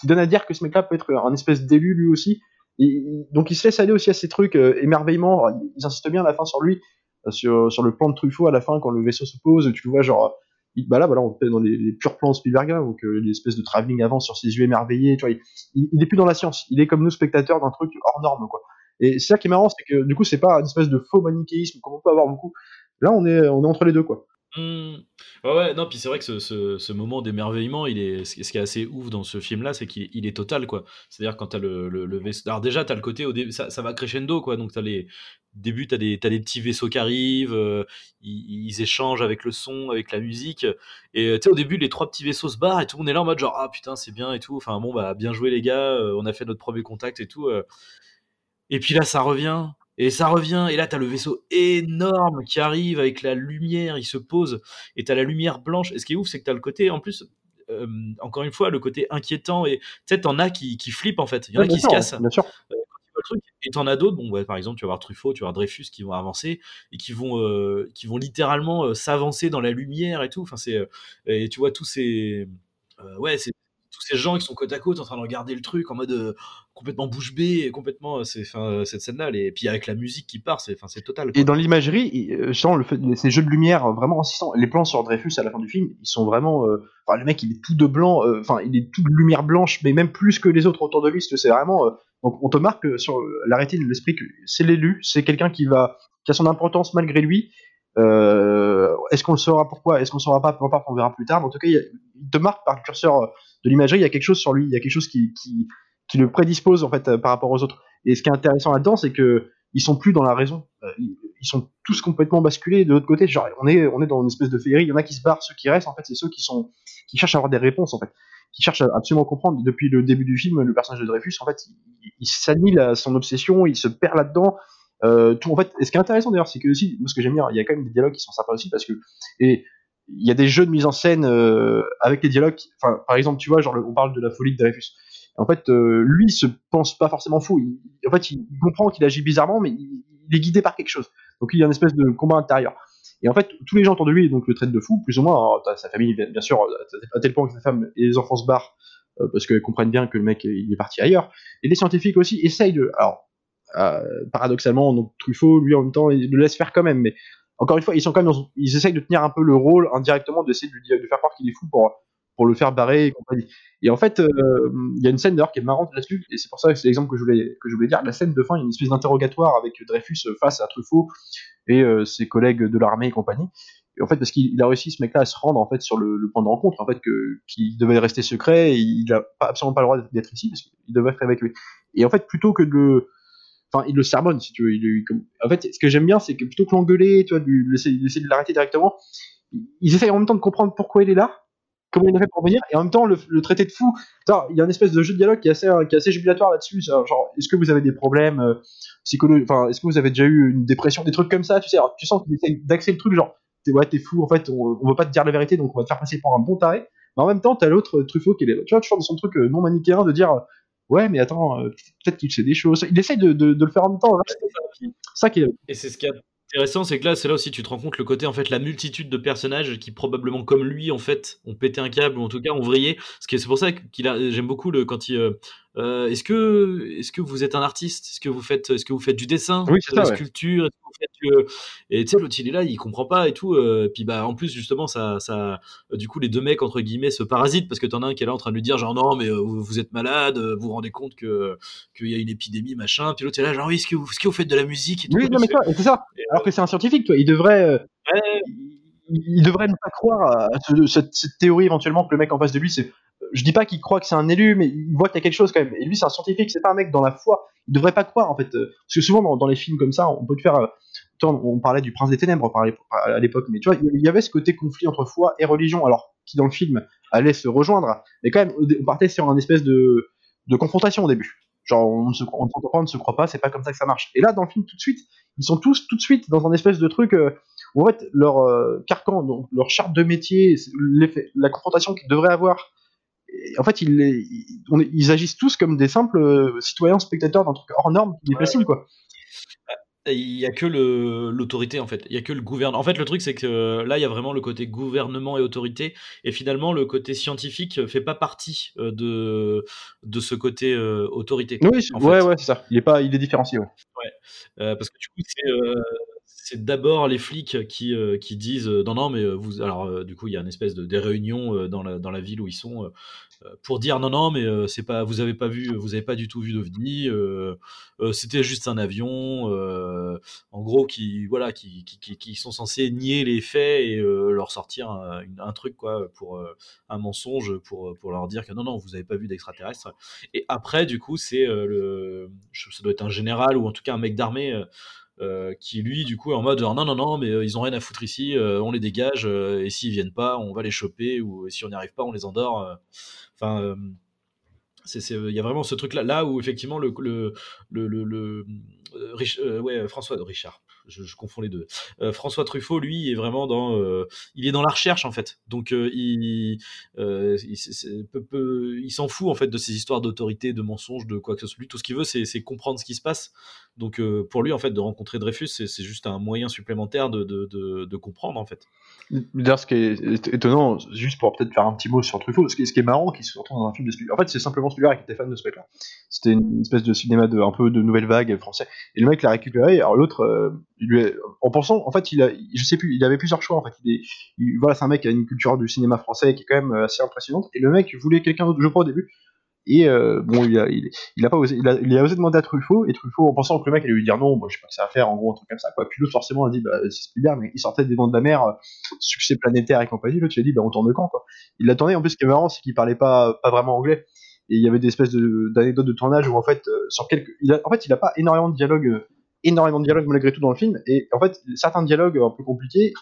qui donnent à dire que ce mec-là peut être un espèce d'élu lui aussi. Il- donc il se laisse aller aussi à ces trucs, euh, émerveillement. Ils insistent bien à la fin sur lui, euh, sur, sur le plan de Truffaut à la fin quand le vaisseau se pose, tu le vois genre bah là, voilà, on fait dans les, purs plans Spielberg, donc euh, l'espèce de travelling avant sur ses yeux émerveillés, tu vois, il, il, est plus dans la science, il est comme nous spectateurs d'un truc hors norme, quoi. Et c'est ça qui est marrant, c'est que du coup, c'est pas une espèce de faux manichéisme comme on peut avoir beaucoup. Là, on est, on est entre les deux, quoi. Mmh. Ouais, non, puis c'est vrai que ce, moment d'émerveillement, il est, ce qui est assez ouf dans ce film-là, c'est qu'il il est total, quoi. C'est-à-dire quand t'as le, le, vaisseau. Alors, déjà, t'as le côté, ça, va crescendo, quoi. Donc, t'as les. Début, t'as des, t'as des petits vaisseaux qui arrivent, euh, ils, échangent avec le son, avec la musique. Et tu sais, au début, les trois petits vaisseaux se barrent et tout. On est là en mode genre, ah putain, c'est bien et tout. Enfin, bon, bah, bien joué, les gars. Euh, on a fait notre premier contact et tout. Euh. Et puis là, ça revient. Et ça revient, et là, t'as le vaisseau énorme qui arrive avec la lumière, il se pose, et t'as la lumière blanche. Et ce qui est ouf, c'est que t'as le côté, en plus, euh, encore une fois, le côté inquiétant, et tu sais, t'en as qui, qui flippent, en fait. Il y en a Ouais, qui se cassent. bien sûr. Euh, truc. Et t'en as d'autres, bon, ouais, par exemple, tu vas voir Truffaut, tu vas voir Dreyfus qui vont avancer, et qui vont, euh, qui vont littéralement euh, s'avancer dans la lumière et tout. Enfin, c'est. euh, et tu vois tous ces. ouais, c'est tous ces gens qui sont côte à côte en train de regarder le truc en mode euh, complètement bouche bée et complètement euh, c'est enfin cette scène là et puis avec la musique qui part c'est enfin c'est total. Et dans l'imagerie, euh, je sens le ces jeux de lumière euh, vraiment insistants. Les plans sur Dreyfus à la fin du film, ils sont vraiment. euh, Enfin, le mec, il est tout de blanc. euh, Enfin, il est tout de lumière blanche, mais même plus que les autres autour de lui. C'est vraiment. euh, on te marque euh, sur euh, l'arrêté de l'esprit que c'est l'élu, c'est quelqu'un qui va, qui a son importance malgré lui. Euh, Est-ce qu'on le saura pourquoi Est-ce qu'on le saura pas Peu importe, on verra plus tard. Mais en tout cas, il, te marque par le curseur euh, de l'imagerie. Il y a quelque chose sur lui. Il y a quelque chose qui, qui, le prédispose en fait euh, par rapport aux autres. Et ce qui est intéressant là-dedans, c'est que ils sont plus dans la raison. Euh, ils, ils sont tous complètement basculés de l'autre côté. Genre, on est, on est dans une espèce de féerie. Il y en a qui se barrent, ceux qui restent, en fait, c'est ceux qui sont, qui cherchent à avoir des réponses, en fait, qui cherchent à absolument comprendre. Depuis le début du film, le personnage de Dreyfus, en fait, il, il s'annule à son obsession, il se perd là-dedans. Euh, tout, en fait, et ce qui est intéressant d'ailleurs, c'est que aussi, moi, ce que j'aime bien, il y a quand même des dialogues qui sont sympas aussi parce que, et il y a des jeux de mise en scène euh, avec les dialogues. Enfin, par exemple, tu vois, on parle de la folie de Dreyfus. En fait, euh, lui, se pense pas forcément fou. Il, en fait, il, comprend qu'il agit bizarrement, mais il, est guidé par quelque chose. Donc, il y a une espèce de combat intérieur. Et en fait, tous les gens autour de lui donc le traitent de fou, plus ou moins. Sa famille, bien sûr, à tel point que sa femme et les enfants se barrent euh, parce qu'elles comprennent bien que le mec il est parti ailleurs. Et les scientifiques aussi essayent de. Alors, euh, paradoxalement, donc Truffaut, lui en même temps, il le laisse faire quand même, mais encore une fois, ils sont quand même ils essayent de tenir un peu le rôle indirectement, d'essayer de, lui de faire croire qu'il est fou pour pour le faire barrer et compagnie. Et en fait, euh, il y a une scène d'ailleurs qui est marrante là-dessus, et c'est pour ça que c'est l'exemple que je voulais que je voulais dire. La scène de fin, il y a une espèce d'interrogatoire avec Dreyfus face à Truffaut et euh, ses collègues de l'armée et compagnie. Et en fait, parce qu'il il a réussi ce mec-là à se rendre en fait sur le, point de rencontre, en fait que qu'il devait rester secret, et il a pas, absolument pas le droit d'être ici parce qu'il devait être lui. Et en fait, plutôt que de le Enfin, il le sermonne, si tu veux. En fait, ce que j'aime bien, c'est que plutôt que l'engueuler, tu vois, de laisser de l'arrêter directement, ils essayent en même temps de comprendre pourquoi il est là, comment il fait pour venir, et en même temps le, le traiter de fou. Il y a une espèce de jeu de dialogue qui est assez, qui est assez jubilatoire là-dessus. Genre, est-ce que vous avez des problèmes euh, psychologiques Enfin, est-ce que vous avez déjà eu une dépression, des trucs comme ça Tu sais, alors, tu sens qu'il essaie d'axer le truc, genre, t'es ouais, t'es fou, en fait, on, on veut pas te dire la vérité, donc on va te faire passer pour un bon taré. Mais en même temps, t'as l'autre euh, Truffaut qui est, tu vois, toujours dans son truc euh, non manichéen de dire, ouais, mais attends, euh, peut-être qu'il sait des choses. Il essaie de, de, de le faire en même temps. C'est ça qui est. Et c'est ce qui est intéressant, c'est que là, c'est là aussi tu te rends compte le côté en fait la multitude de personnages qui probablement comme lui en fait ont pété un câble ou en tout cas ont vrillé. Ce qui est- c'est pour ça qu'il a, j'aime beaucoup le quand il, euh, est-ce que est-ce que vous êtes un artiste? Est-ce que vous faites est-ce que vous faites du dessin? Oui, de la ça, ouais. sculpture? Du- euh, Et tu sais l'autre il est là, il comprend pas et tout. euh, puis bah en plus justement ça ça du coup les deux mecs entre guillemets se parasitent parce que t'en as un qui est là en train de lui dire genre non mais vous, vous êtes malade, vous vous rendez compte que qu'il y a une épidémie machin. Puis l'autre est là genre oui est-ce que vous est-ce que vous faites de la musique et tout. Oui, non, mais ça, et c'est ça. Alors que c'est un scientifique, toi. Il devrait, Ouais. il, devrait ne pas croire à ce- cette, cette théorie éventuellement que le mec en face de lui, c'est. Je dis pas qu'il croit que c'est un élu, mais il voit qu'il y a quelque chose quand même. Et lui, c'est un scientifique, c'est pas un mec dans la foi. Il devrait pas croire en fait. euh, Parce que souvent dans, les films comme ça, on peut te faire. euh, on parlait du Prince des Ténèbres à l'époque, mais tu vois, il y avait ce côté conflit entre foi et religion, alors qui dans le film allait se rejoindre, mais quand même, on partait sur un espèce de, confrontation au début. Genre, on ne se, on on ne se croit pas, c'est pas comme ça que ça marche. Et là, dans le film, tout de suite, ils sont tous tout de suite dans un espèce de truc euh, en fait, leur euh, carcan, donc leur charte de métier, la confrontation qu'ils devraient avoir, en fait, ils, les- ils, on est- ils agissent tous comme des simples euh, citoyens spectateurs d'un truc hors norme qui les Ouais, fascine, quoi. Il y a que l'autorité en fait. Il y a que le gouvernement. En fait, le truc c'est que là, il y a vraiment le côté gouvernement et autorité, et finalement, le côté scientifique fait pas partie euh, de de ce côté euh, autorité. Oui, en ouais, fait. ouais, c'est ça. Il est pas, il est différencié, ouais. Euh, parce que du coup, c'est euh, c'est d'abord les flics qui, euh, qui disent non non mais vous alors du coup il y a une espèce de des réunions dans la, dans la ville où ils sont pour dire non non mais c'est pas vous avez pas vu vous avez pas du tout vu d'ovni c'était juste un avion en gros qui voilà qui, qui, qui, sont censés nier les faits et leur sortir un, un, truc quoi pour un mensonge pour pour leur dire que non non vous avez pas vu d'extraterrestres. Et après du coup c'est le ça doit être un général ou en tout cas un mec d'armée euh, qui lui du coup est en mode non non non mais euh, ils ont rien à foutre ici euh, on les dégage et s'ils viennent pas on va les choper ou si on n'y arrive pas on les endort enfin il y a vraiment ce truc là là où effectivement le le le, le, ouais François Richard je, confonds les deux. Euh, François Truffaut, lui, est vraiment dans, euh, il est dans la recherche en fait. Donc euh, il, s'en fout en fait de ces histoires d'autorité, de mensonges, de quoi que ce soit. Lui, tout ce qu'il veut, c'est comprendre ce qui se passe. Donc pour lui, en fait, de rencontrer Dreyfus, c'est juste un moyen supplémentaire de, comprendre en fait. D'ailleurs, ce qui est étonnant, juste pour peut-être faire un petit mot sur Truffaut, ce qui est, qui marrant, se retrouve dans un film de Spielberg. En fait, c'est simplement Spielberg qui était fan de ce mec-là. C'était une espèce de cinéma de un peu de nouvelle vague français. Et le mec l'a récupéré. Alors l'autre, en pensant, en fait, il a, plus, il avait plusieurs choix en fait. Voilà, c'est un mec qui a une culture du cinéma français qui est quand même euh, assez impressionnante. Et le mec voulait quelqu'un d'autre, je crois au début. Et euh, bon, il a, pas osé, il a, osé demander à Truffaut. Et Truffaut, en pensant que le mec allait lui dire non, bon, je sais pas que ça va faire, en gros, un truc comme ça. Quoi. Puis l'autre forcément a dit, bah, c'est Spielberg, mais il sortait des dents de la mer, euh, succès planétaire et compagnie. L'autre il a dit, bah, on tourne quand quoi. Il l'attendait. En plus, ce qui est marrant, c'est qu'il parlait pas, pas vraiment anglais. Et il y avait des espèces d'anecdotes de, tournage où en fait, sur quelques, il a, en fait, il a pas énormément de dialogue énormément de dialogue malgré tout dans le film. Et en fait, certains dialogues un peu compliqués,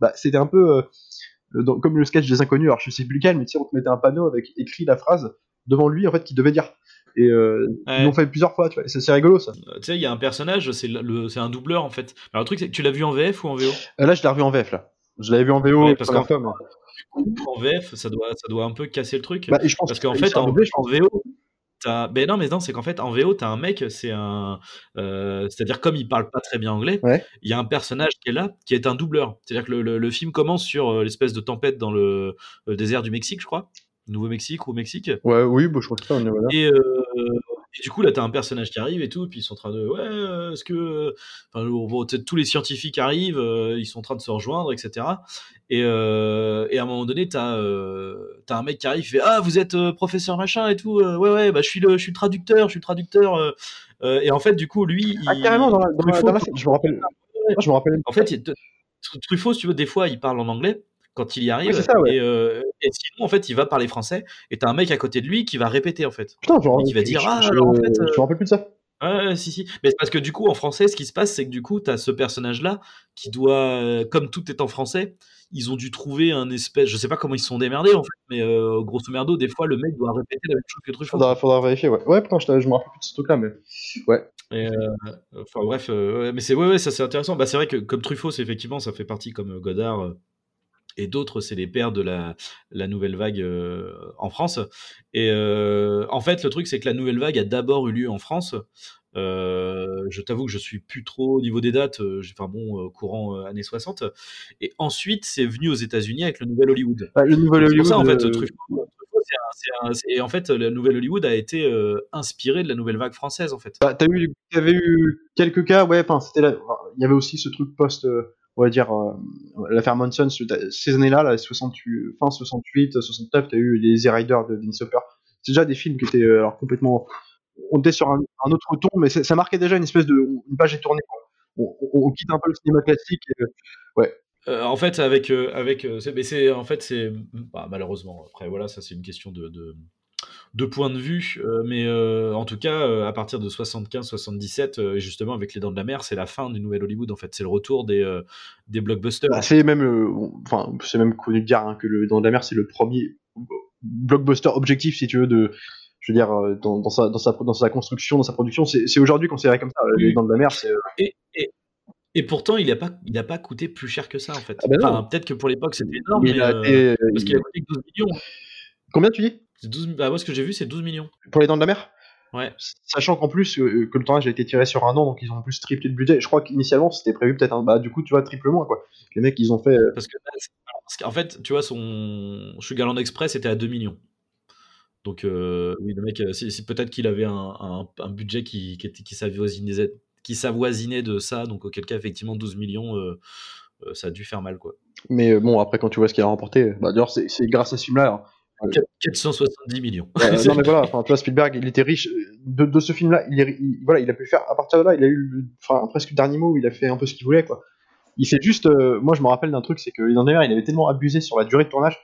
bah, c'était un peu euh, comme le sketch des inconnus. Alors je sais plus lequel, mais tu sais, on te mettait un panneau avec écrit la phrase devant lui en fait qu'il devait dire. Et euh, ils l'ont fait plusieurs fois, tu vois. C'est rigolo ça. Euh, tu sais, il y a un personnage, c'est un doubleur en fait. Alors le truc, c'est que tu l'as vu en VF ou en VO Là, je l'ai revu en VF là. Je l'avais vu en VO parce qu'en en VF, ça doit, ça doit un peu casser le truc. Bah, je pense parce qu'en fait, en, en VO, ben non, mais non, c'est qu'en fait, en VO, t'as un mec, c'est un. Euh, c'est-à-dire, comme il parle pas très bien anglais, il y a un personnage qui est là, qui est un doubleur. C'est-à-dire que le, le, film commence sur euh, l'espèce de tempête dans le, désert du Mexique, je crois. Nouveau-Mexique ou Mexique. Ouais, oui, bah, je crois que ça, on est voilà. Et, euh, et du coup, là, t'as un personnage qui arrive et tout, puis ils sont en train de. Ouais, est-ce que. Enfin, tous les scientifiques arrivent, ils sont en train de se rejoindre, etc. Et, euh, et à un moment donné, t'as euh, as un mec qui arrive, il fait Ah, vous êtes euh, professeur machin et tout. ouais, ouais, bah, je suis le, je suis le traducteur, je suis le traducteur. et en fait, du coup, lui. Ah, carrément, dans la, dans la, je me rappelle. je me rappelle. En fait, Truffaut, si tu veux, des fois, il parle en anglais quand il y arrive. et, et, sinon, en fait, il va parler français. Et t'as un mec à côté de lui qui va répéter, en fait. Putain, genre, qui va dire Ah, je, en fait. Je me rappelle plus de ça. Ouais, si, si. Mais parce que du coup, en français, ce qui se passe, c'est que du coup, tu as ce personnage-là qui doit, comme tout est en français, ils ont dû trouver un espèce, je sais pas comment ils se sont démerdés en fait, mais euh, grosso merdo, des fois, le mec doit répéter la même chose que Truffaut. Faudra, faudra vérifier, ouais. Ouais, putain, je, je me rappelle plus de ce truc-là, mais ouais. Euh, enfin bref, euh, mais c'est ouais, ouais, ça c'est intéressant. Bah, c'est vrai que comme Truffaut, c'est effectivement, ça fait partie comme Godard et d'autres, c'est les pères de la, la nouvelle vague en France. Et en fait, le truc, c'est que la nouvelle vague a d'abord eu lieu en France. Euh, je t'avoue que je suis plus trop au niveau des dates, euh, j'ai enfin bon, euh, courant années 60. Et ensuite, c'est venu aux États-Unis avec le nouvel Hollywood. Bah, le nouvel Hollywood. ça, en fait, et en fait, la nouvelle Hollywood a été inspirée de la nouvelle vague française, en fait. Bah, t'as eu, avais eu quelques cas, ouais. Enfin, c'était il y avait aussi ce truc post, on va dire, l'affaire Monson ces années-là, là, 68, fin 68, 69, t'as eu les The Riders de Dennis Hopper. C'est déjà des films qui étaient alors complètement on était sur un, autre ton, mais ça marquait déjà une espèce de une page est tournée. On, quitte un peu le cinéma classique. ouais. Euh, en fait, avec euh, avec, euh, mais en fait c'est bah, malheureusement. Après voilà, ça c'est une question de point de vue, mais en tout cas, à partir de 75-77, justement avec Les Dents de la Mer, c'est la fin du Nouvel Hollywood. En fait, c'est le retour des des blockbusters. Bah, c'est même, enfin, c'est même connu de dire hein, que Le Dents de la Mer, c'est le premier blockbuster objectif, si tu veux, de je veux dire, euh, dans, dans, sa, dans, sa, dans sa construction, dans sa production, c'est aujourd'hui considéré comme ça. Oui. Dans de la mer, c'est. Euh, et, et, et, pourtant, il n'a pas, il a pas coûté plus cher que ça, en fait. Ah ben enfin, peut-être que pour l'époque, c'était énorme, mais, euh, parce qu'il a coûté 12 millions. Combien tu dis? 12, bah, Moi, ce que j'ai vu, c'est 12 millions. Pour les dents de la mer? Ouais. Sachant qu'en plus, que le tournage a été tiré sur un an, donc ils ont en plus triplé de budget. Je crois qu'initialement, c'était prévu peut-être un. Bah, du coup, tu vois, triple moins, quoi. Les mecs, ils ont fait. Parce que, parce qu'en fait, tu vois, son Sugarland Express était à 2 millions. Donc, euh, oui, le mec, c'est, peut-être qu'il avait un, un, budget qui, qui, qui qui s'avoisinait de ça, donc auquel cas effectivement 12 millions, ça a dû faire mal quoi. Mais bon, après quand tu vois ce qu'il a remporté, bah, d'ailleurs c'est grâce à ce film-là. Hein. 470 millions. non mais voilà, tu vois Spielberg, il était riche de, de ce film-là. Il, voilà, il a pu faire à partir de là, il a eu presque le dernier mot, il a fait un peu ce qu'il voulait quoi. Il fait juste, moi je me rappelle d'un truc, c'est que il avait tellement abusé sur la durée de tournage,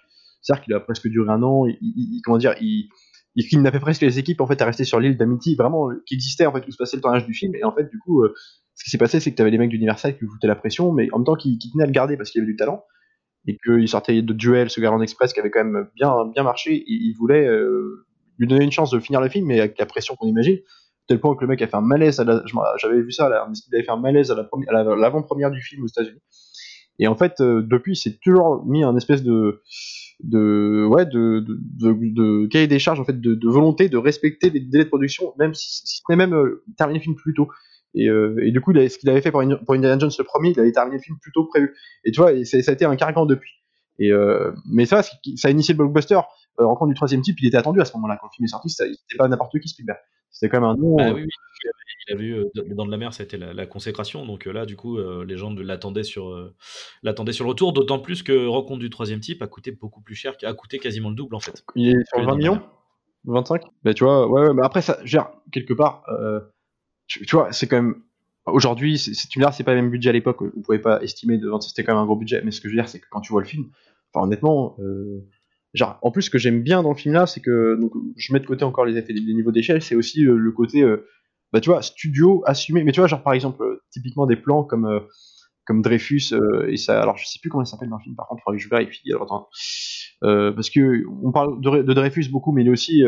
c'est-à-dire qu'il a presque duré un an. Il, comment dire, il, il kidnappait presque les équipes en fait à rester sur l'île d'Amity, vraiment qui existait en fait où se passait le tournage du film. Et en fait, du coup, euh, ce qui s'est passé, c'est que tu avais les mecs d'Universal qui lui foutaient la pression, mais en même temps qui, qui tenaient à le garder parce qu'il avait du talent et qu'il sortait de duel, ce Garand Express qui avait quand même bien bien marché. Il voulait euh, lui donner une chance de finir le film, mais avec la pression qu'on imagine. Tel point que le mec a fait un malaise. J'avais vu ça, là, il avait fait un malaise à l'avant-première du film aux États-Unis. Et en fait, euh, depuis, c'est toujours mis un espèce de de ouais de, de, de, cahier des charges en fait de, volonté de respecter les délais de production même si, si ce n'est même euh, terminer le film plus tôt et, euh, et du coup ce qu'il avait fait pour, pour, Indiana Jones le premier il avait terminé le film plus tôt que prévu et tu vois et ça, a été un carcan depuis et euh, mais ça ça a initié le blockbuster euh, rencontre du troisième type il était attendu à ce moment-là quand le film est sorti c'était pas n'importe qui Spielberg c'était quand même un nom bah, oui, oui il a vu Dents de la Mer, c'était la, la, consécration. Donc là, du coup, les gens l'attendaient sur, l'attendaient sur le retour. D'autant plus que Rencontre du troisième type a coûté beaucoup plus cher, a coûté quasiment le double en fait. Il est sur 20 millions 25 bah, Tu vois, ouais, ouais, mais après, ça, gère quelque part, tu, vois, c'est quand même. Aujourd'hui, si tu me c'est pas le même budget à l'époque, vous pouvez pas estimer de c'était quand même un gros budget, mais ce que je veux dire, c'est que quand tu vois le film, enfin, honnêtement, genre, en plus, ce que j'aime bien dans le film là, c'est que donc, je mets de côté encore les effets, les niveaux d'échelle, c'est aussi le côté bah tu vois, studio assumé. Mais tu vois, genre par exemple, euh, typiquement des plans comme euh, comme Dreyfus euh, et ça. Alors je sais plus comment il s'appelle dans le film. Par contre, faudrait que je vérifie. Alors, parce que on parle de, Dreyfus beaucoup, mais il est aussi,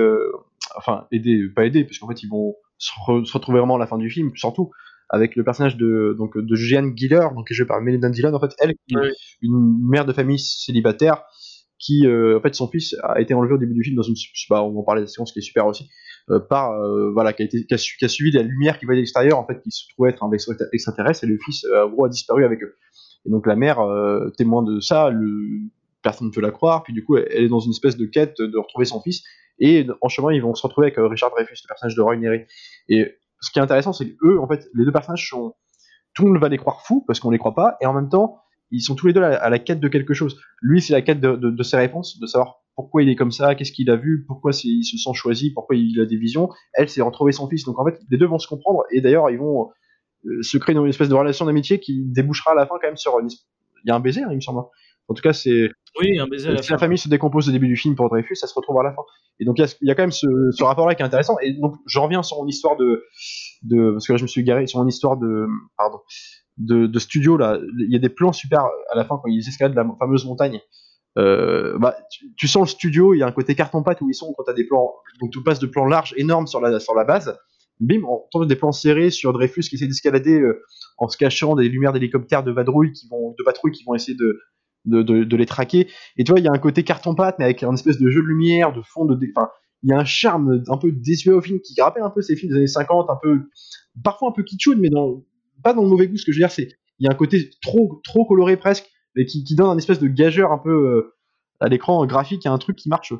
enfin, aidé, pas aidé, parce qu'en fait ils vont se, retrouver vraiment à la fin du film, surtout avec le personnage de donc de Jeanne Giller, donc je par Melanie Dillon. En fait, elle, une mère de famille célibataire qui, en fait, son fils a été enlevé au début du film dans une, je sais pas, on va en parler de la séquence qui est super aussi, euh, par euh, voilà qui a, été, qui a, qui, a, suivi la lumière qui voyait de l'extérieur en fait qui se trouvait être un vaisseau extraterrestre et le fils euh, gros a disparu avec eux et donc la mère témoin de ça le personne ne peut la croire puis du coup elle, est dans une espèce de quête de retrouver son fils et en chemin ils vont se retrouver avec Richard Dreyfus le personnage de Roy Neary et ce qui est intéressant c'est que eux en fait les deux personnages sont tout le monde va les croire fous parce qu'on les croit pas et en même temps ils sont tous les deux à la, quête de quelque chose lui c'est la quête de, ses réponses de savoir pourquoi il est comme ça, qu'est-ce qu'il a vu, pourquoi il se sent choisi, pourquoi il a des visions. Elle, c'est retrouver son fils. Donc en fait, les deux vont se comprendre et d'ailleurs, ils vont euh, se créer une espèce de relation d'amitié qui débouchera à la fin quand même sur. Il y a un baiser, hein, il me semble. En tout cas, c'est. Oui, un baiser. À la si la famille se décompose au début du film pour Dreyfus, ça se retrouve à la fin. Et donc, il y, a quand même ce, ce rapport-là qui est intéressant. Et donc, je reviens sur mon histoire de, de. Parce que là, je me suis garé sur mon histoire de. Pardon. De, de studio, là. Il y a des plans super à la fin quand ils escaladent la fameuse montagne. Euh, bah, tu, sens le studio, il y a un côté carton-pâte où ils sont quand tu as des plans, donc tu passes de plans larges énormes sur la, sur la base, bim, on tombe des plans serrés sur Dreyfus qui essaie d'escalader euh, en se cachant des lumières d'hélicoptères de vadrouille qui vont, de patrouille qui vont essayer de, de, de, les traquer. Et tu vois, il y a un côté carton-pâte, mais avec un espèce de jeu de lumière, de fond, de, enfin, il y a un charme un peu désuet au film qui rappelle un peu ces films des années 50, un peu, parfois un peu kitschoun, mais dans, pas dans le mauvais goût. Ce que je veux dire, c'est, il y a un côté trop, trop coloré presque mais qui, qui, donne un espèce de gageur un peu euh, à l'écran graphique, il y a un truc qui marche.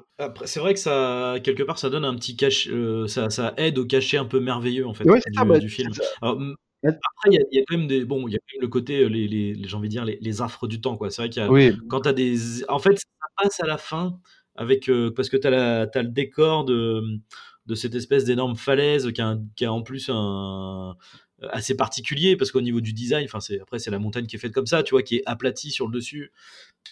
C'est vrai que ça, quelque part, ça donne un petit cache, euh, ça, ça, aide au cachet un peu merveilleux en fait ouais, du, ça, bah, du, film. Alors, après, il y, y, a quand même des, bon, il y a quand même le côté, euh, les, j'ai envie de dire, les, les, affres du temps, quoi. C'est vrai qu'il y a, oui. quand t'as des, en fait, ça passe à la fin avec, euh, parce que t'as la, as le décor de, de cette espèce d'énorme falaise qui a, qui a en plus un, assez particulier parce qu'au niveau du design, enfin c'est après c'est la montagne qui est faite comme ça, tu vois, qui est aplatie sur le dessus.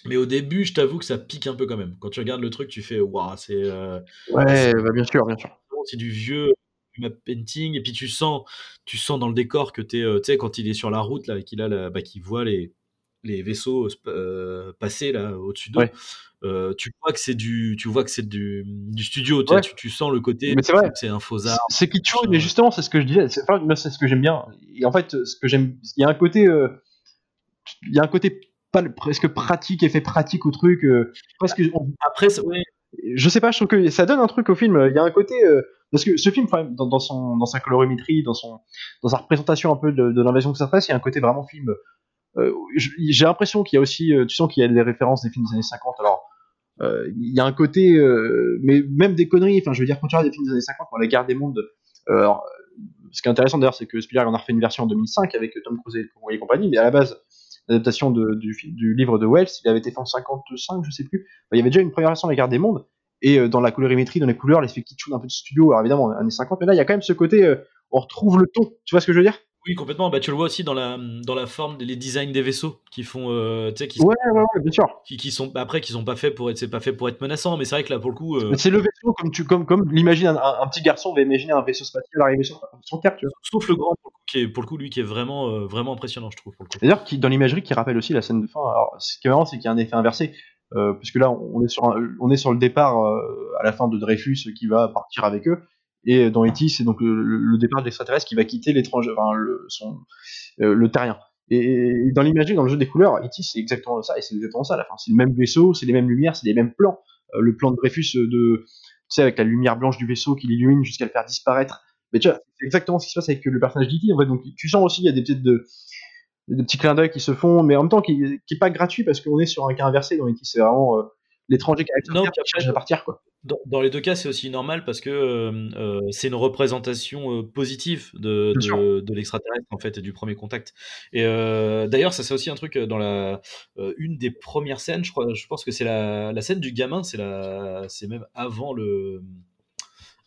Mais au début, je t'avoue que ça pique un peu quand même. Quand tu regardes le truc, tu fais waouh, c'est euh, ouais, bah bien sûr, bien sûr. C'est du vieux map painting et puis tu sens, tu sens dans le décor que tu euh, tu sais quand il est sur la route là, qu'il a la, bah, qu'il voit les les vaisseaux euh, passer là au-dessus d'eux. Ouais. Euh, tu vois que c'est du, tu vois que c'est du, du, studio. Tu, Ouais. tu, tu sens le côté. Mais c'est vrai. C'est un faux art. C'est kitschou, mais justement, c'est ce que je disais. C'est enfin, moi, c'est ce que j'aime bien. Et en fait, ce que j'aime, il y a un côté, euh, il y a un côté pas presque pratique, effet pratique au truc. euh, presque, on- Après, ouais, je sais pas, je trouve que ça donne un truc au film. Il y a un côté euh, parce que ce film, quand dans, sa colorimétrie, dans sa représentation un peu de, l'invasion extraterrestre, il y a un côté vraiment film. euh, J'ai l'impression qu'il y a aussi, euh, tu sens qu'il y a des références des films des années 50. Alors, euh, il y a un côté, mais même des conneries. Enfin, je veux dire, quand tu regardes des films des années 50, dans la guerre des mondes, alors, ce qui est intéressant d'ailleurs, c'est que Spielberg en a refait une version en 2005 avec Tom Cruise et, compagnie, mais à la base, l'adaptation du, du, livre de Wells, il avait été fait en 55, je sais plus. il y avait déjà une première version de la Guerre des Mondes, et euh, dans la colorimétrie, dans les couleurs, l'effet kitsch un peu de studio, alors évidemment, années 50, mais là, il y a quand même ce côté, euh, on retrouve le ton, tu vois ce que je veux dire? Oui, complètement. Bah, tu le vois aussi dans la, dans la forme, des designs des vaisseaux qui font, euh, qui, ouais, ouais, bien sûr. Qui, qui sont après, qui sont pas faits pour être, c'est pas fait pour être menaçant, mais c'est vrai que là, pour le coup, euh, c'est le vaisseau comme tu, comme, comme l'imagine un, petit garçon va imaginer un vaisseau spatial arriver sur son cap, tu vois. Sauf le grand, pour le coup, qui est, pour le coup lui, qui est vraiment, euh, vraiment impressionnant, je trouve. D'ailleurs, dans l'imagerie, qui rappelle aussi la scène de fin. Alors, ce qui est marrant, c'est qu'il y a un effet inversé. Euh, puisque là, on est sur, le départ à la fin de Dreyfus qui va partir avec eux. Et dans E.T., c'est donc le, départ de l'extraterrestre qui va quitter l'étranger, enfin, le, son, euh, terrien. Et, dans l'imagerie, dans le jeu des couleurs, E.T., c'est exactement ça, et c'est exactement ça la fin. C'est le même vaisseau, c'est les mêmes lumières, c'est les mêmes plans. Euh, le plan de Dreyfus, euh, tu sais, avec la lumière blanche du vaisseau qui l'illumine jusqu'à le faire disparaître. Mais tu vois, c'est exactement ce qui se passe avec le personnage d'E.T. En fait, donc tu sens aussi, il y a des petites de, des petits clins d'œil qui se font, mais en même temps qui, qui est pas gratuit parce qu'on est sur un cas inversé dans E.T. C'est vraiment l'étranger qui a à partir, quoi dans, les deux cas, c'est aussi normal parce que euh, euh, c'est une représentation euh, positive de, de, l'extraterrestre en fait et du premier contact. Et d'ailleurs, ça c'est aussi un truc dans la une des premières scènes. Je crois, je pense que c'est la, la, scène du gamin. C'est la, c'est même avant le.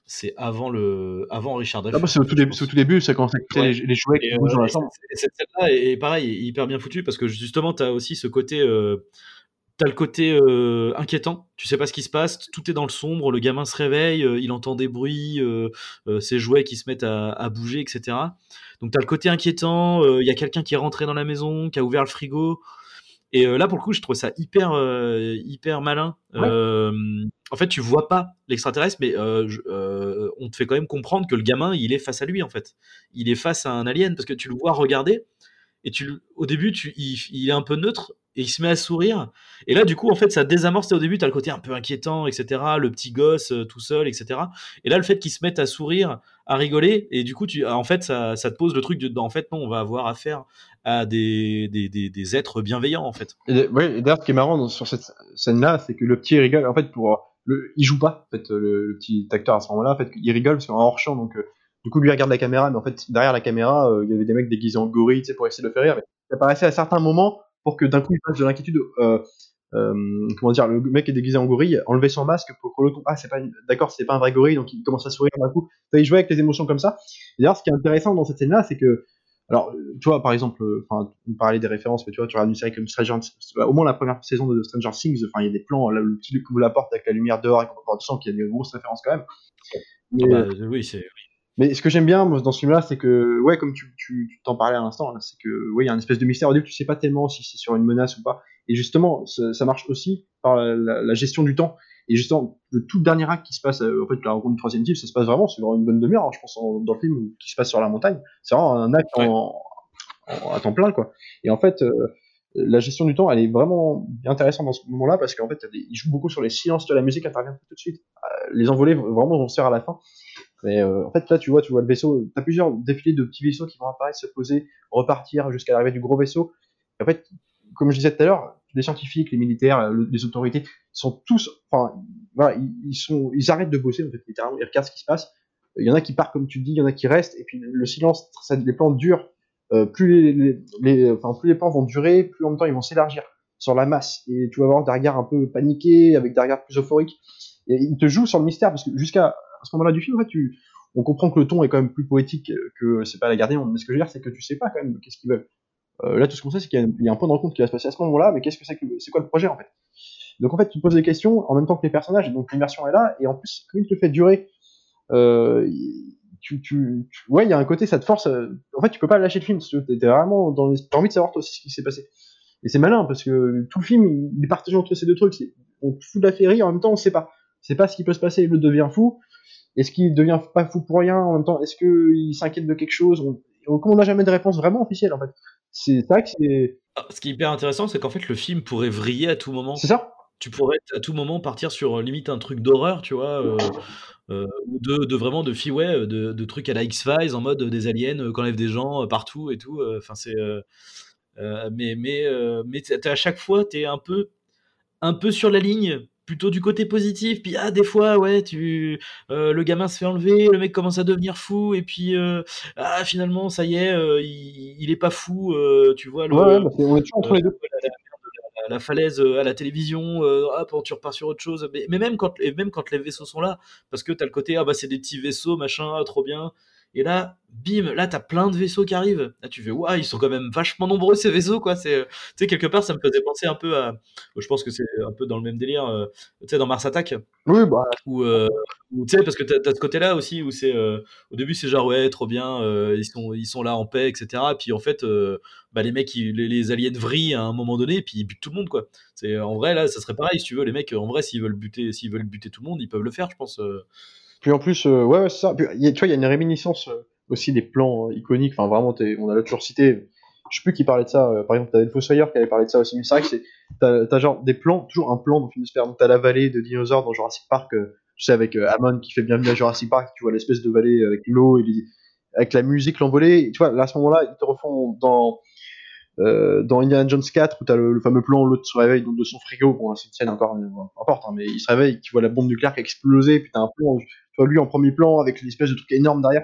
C'est avant le, avant Richard. Ah bah, c'est au tout, début, tout début, c'est quand les, les, jouets qui bougent chambre. Cette scène-là est, pareil, hyper bien foutu parce que justement, tu as aussi ce côté T'as le côté euh, inquiétant, tu sais pas ce qui se passe, tout est dans le sombre, le gamin se réveille, euh, il entend des bruits, euh, ses jouets qui se mettent à, bouger, etc. Donc t'as le côté inquiétant, il y a quelqu'un qui est rentré dans la maison, qui a ouvert le frigo. Et là, pour le coup, je trouve ça hyper, hyper malin. en fait, tu vois pas l'extraterrestre, mais on te fait quand même comprendre que le gamin, il est face à lui, en fait. Il est face à un alien, parce que tu le vois regarder, et tu, au début, tu, il est un peu neutre, et il se met à sourire. Et là, du coup, en fait, ça désamorce. Au début, tu as le côté un peu inquiétant, etc. Le petit gosse euh, tout seul, etc. Et là, le fait qu'il se mette à sourire, à rigoler, et du coup, tu, en fait, ça, te pose le truc de, en fait, non, on va avoir affaire à des, des, des, êtres bienveillants, en fait. Et, d'ailleurs, ce qui est marrant sur cette scène-là, c'est que le petit rigole. En fait, pour le, il joue pas, en fait, le, petit acteur à ce moment-là. En fait, il rigole parce qu'on hors champ, donc. Euh, du coup, lui regarde la caméra, mais en fait, derrière la caméra, euh, il y avait des mecs déguisés en gorille, tu sais, pour essayer de le faire rire. Mais ça apparaissait à certains moments pour que d'un coup il passe de l'inquiétude. Euh, euh, comment dire, le mec est déguisé en gorille, enlever son masque pour que l'autre, ah, c'est pas, d'accord, c'est pas un vrai gorille, donc il commence à sourire d'un coup. Il jouait avec les émotions comme ça. D'ailleurs, ce qui est intéressant dans cette scène-là, c'est que, alors, tu vois, par exemple, enfin, on parlait des références, mais tu vois, tu regardes une série comme Stranger, au moins la première saison de Stranger Things, enfin, il y a des plans, là, le petit qui ouvre la porte avec la lumière dehors et qu'on sent qu'il y a des grosses références quand même. Mais, ah bah, oui, c'est, mais ce que j'aime bien dans ce film-là, c'est que, ouais, comme tu, tu, t'en parlais à l'instant, c'est que, ouais, il y a une espèce de mystère. Au début, tu sais pas tellement si c'est sur une menace ou pas. Et justement, ça, marche aussi par la, gestion du temps. Et justement, le tout dernier acte qui se passe, euh, en fait, la rencontre du troisième type, ça se passe vraiment, c'est vraiment une bonne demi-heure, hein, je pense, dans le film, qui se passe sur la montagne. C'est vraiment un acte en, à temps plein, quoi. Et en fait, euh, la gestion du temps, elle est vraiment intéressante dans ce moment-là, parce qu'en fait, il joue beaucoup sur les silences de la musique, intervient tout de suite. Euh, les envolées, vraiment, vont se faire à la fin. Mais euh, en fait, là, tu vois, tu vois le vaisseau. Tu as plusieurs défilés de petits vaisseaux qui vont apparaître, se poser, repartir jusqu'à l'arrivée du gros vaisseau. Et en fait, comme je disais tout à l'heure, les scientifiques, les militaires, les autorités sont tous, enfin, voilà, ils, sont, ils arrêtent de bosser littéralement, ils regardent ce qui se passe. Il y en a qui partent comme tu dis, il y en a qui restent, et puis le silence, les plans durent. Euh, plus les, plus les plans vont durer, plus en même temps ils vont s'élargir sur la masse, et tu vas avoir des regards un peu paniqués, avec des regards plus euphoriques. Ils te jouent sur le mystère, parce que jusqu'à ce moment-là du film, en fait, tu, on comprend que le ton est quand même plus poétique que c'est pas la gardien, mais ce que je veux dire, c'est que tu sais pas quand même qu'est-ce qu'ils veulent. Euh, là, tout ce qu'on sait, c'est qu'il y, a un point de rencontre qui va se passer à ce moment-là, mais qu'est-ce que c'est que c'est quoi le projet en fait? Donc en fait, tu te poses des questions en même temps que les personnages, et donc l'immersion est là, et en plus, comme il te fait durer, euh, tu, ouais, il y a un côté, ça te force. Euh, en fait, tu peux pas lâcher le film, tu es vraiment dans les... as envie de savoir toi aussi ce qui s'est passé. Et c'est malin parce que tout le film, il est partagé entre ces deux trucs. On te fout de la féerie, en même temps, on sait pas. C'est pas ce qui peut se passer, il le devient fou. Est-ce qu'il devient pas fou pour rien en même temps? Est-ce qu'il s'inquiète de quelque chose? On, on n'a jamais de réponse vraiment officielle en fait. C'est ça que c'est. Ah, ce qui est hyper intéressant, c'est qu'en fait le film pourrait vriller à tout moment. C'est ça. Tu pourrais à tout moment partir sur euh, limite un truc d'horreur, tu vois, euh, euh, de, de, vraiment de ouais, de, de, trucs à la X Files en mode des aliens qui enlèvent des gens partout et tout. Enfin c'est, mais mais mais à chaque fois t'es un peu un peu sur la ligne plutôt du côté positif. Puis ah des fois ouais tu le gamin se fait enlever, le mec commence à devenir fou et puis ah finalement ça y est il, est pas fou tu vois le, ouais, on est toujours entre les deux la falaise euh, à la télévision, euh, hop, tu repars sur autre chose. Mais, même, quand, et même quand les vaisseaux sont là, parce que tu as le côté, ah bah c'est des petits vaisseaux, machin, ah, trop bien. Et là, bim, là t'as plein de vaisseaux qui arrivent. Là tu fais, waouh, ils sont quand même vachement nombreux ces vaisseaux, quoi. C'est, tu sais, quelque part, ça me faisait penser un peu à. Je pense que c'est un peu dans le même délire, euh, tu sais, dans Mars Attack. Oui, bah. Ou, tu sais, parce que t'as, as ce côté-là aussi où c'est. au début, c'est genre, ouais, trop bien, ils, sont, ils sont là en paix, etc. Et puis en fait, bah, les mecs, les, aliens vrillent à un moment donné, et puis ils butent tout le monde, quoi. C'est, en vrai, là, ça serait pareil, si tu veux, les mecs, en vrai, s'ils veulent buter, s'ils veulent buter tout le monde, ils peuvent le faire, je pense. Puis en plus, ouais, ouais, ça. tu vois, il y a une réminiscence aussi des plans euh, iconiques. Enfin, vraiment, on a toujours cité. Je sais plus qui parlait de ça. Euh, par exemple, t'avais le Fossoyeur qui avait parlé de ça aussi. Mais c'est vrai que c'est, t'as, genre des plans, toujours un plan dans le film de Donc t'as la vallée de dinosaures dans Jurassic Park. Euh, tu sais, avec Amon qui fait bienvenue à Jurassic Park. Tu vois l'espèce de vallée avec l'eau et avec la musique, l'envolée. Tu vois, là, à ce moment-là, ils te refont dans euh, dans Indiana Jones 4 où t'as le, le fameux plan l'autre se réveille donc de son frigo bon c'est une scène encore importe hein, mais il se réveille tu vois la bombe nucléaire qui a explosé puis t'as un plan lui en premier plan avec l'espèce de truc énorme derrière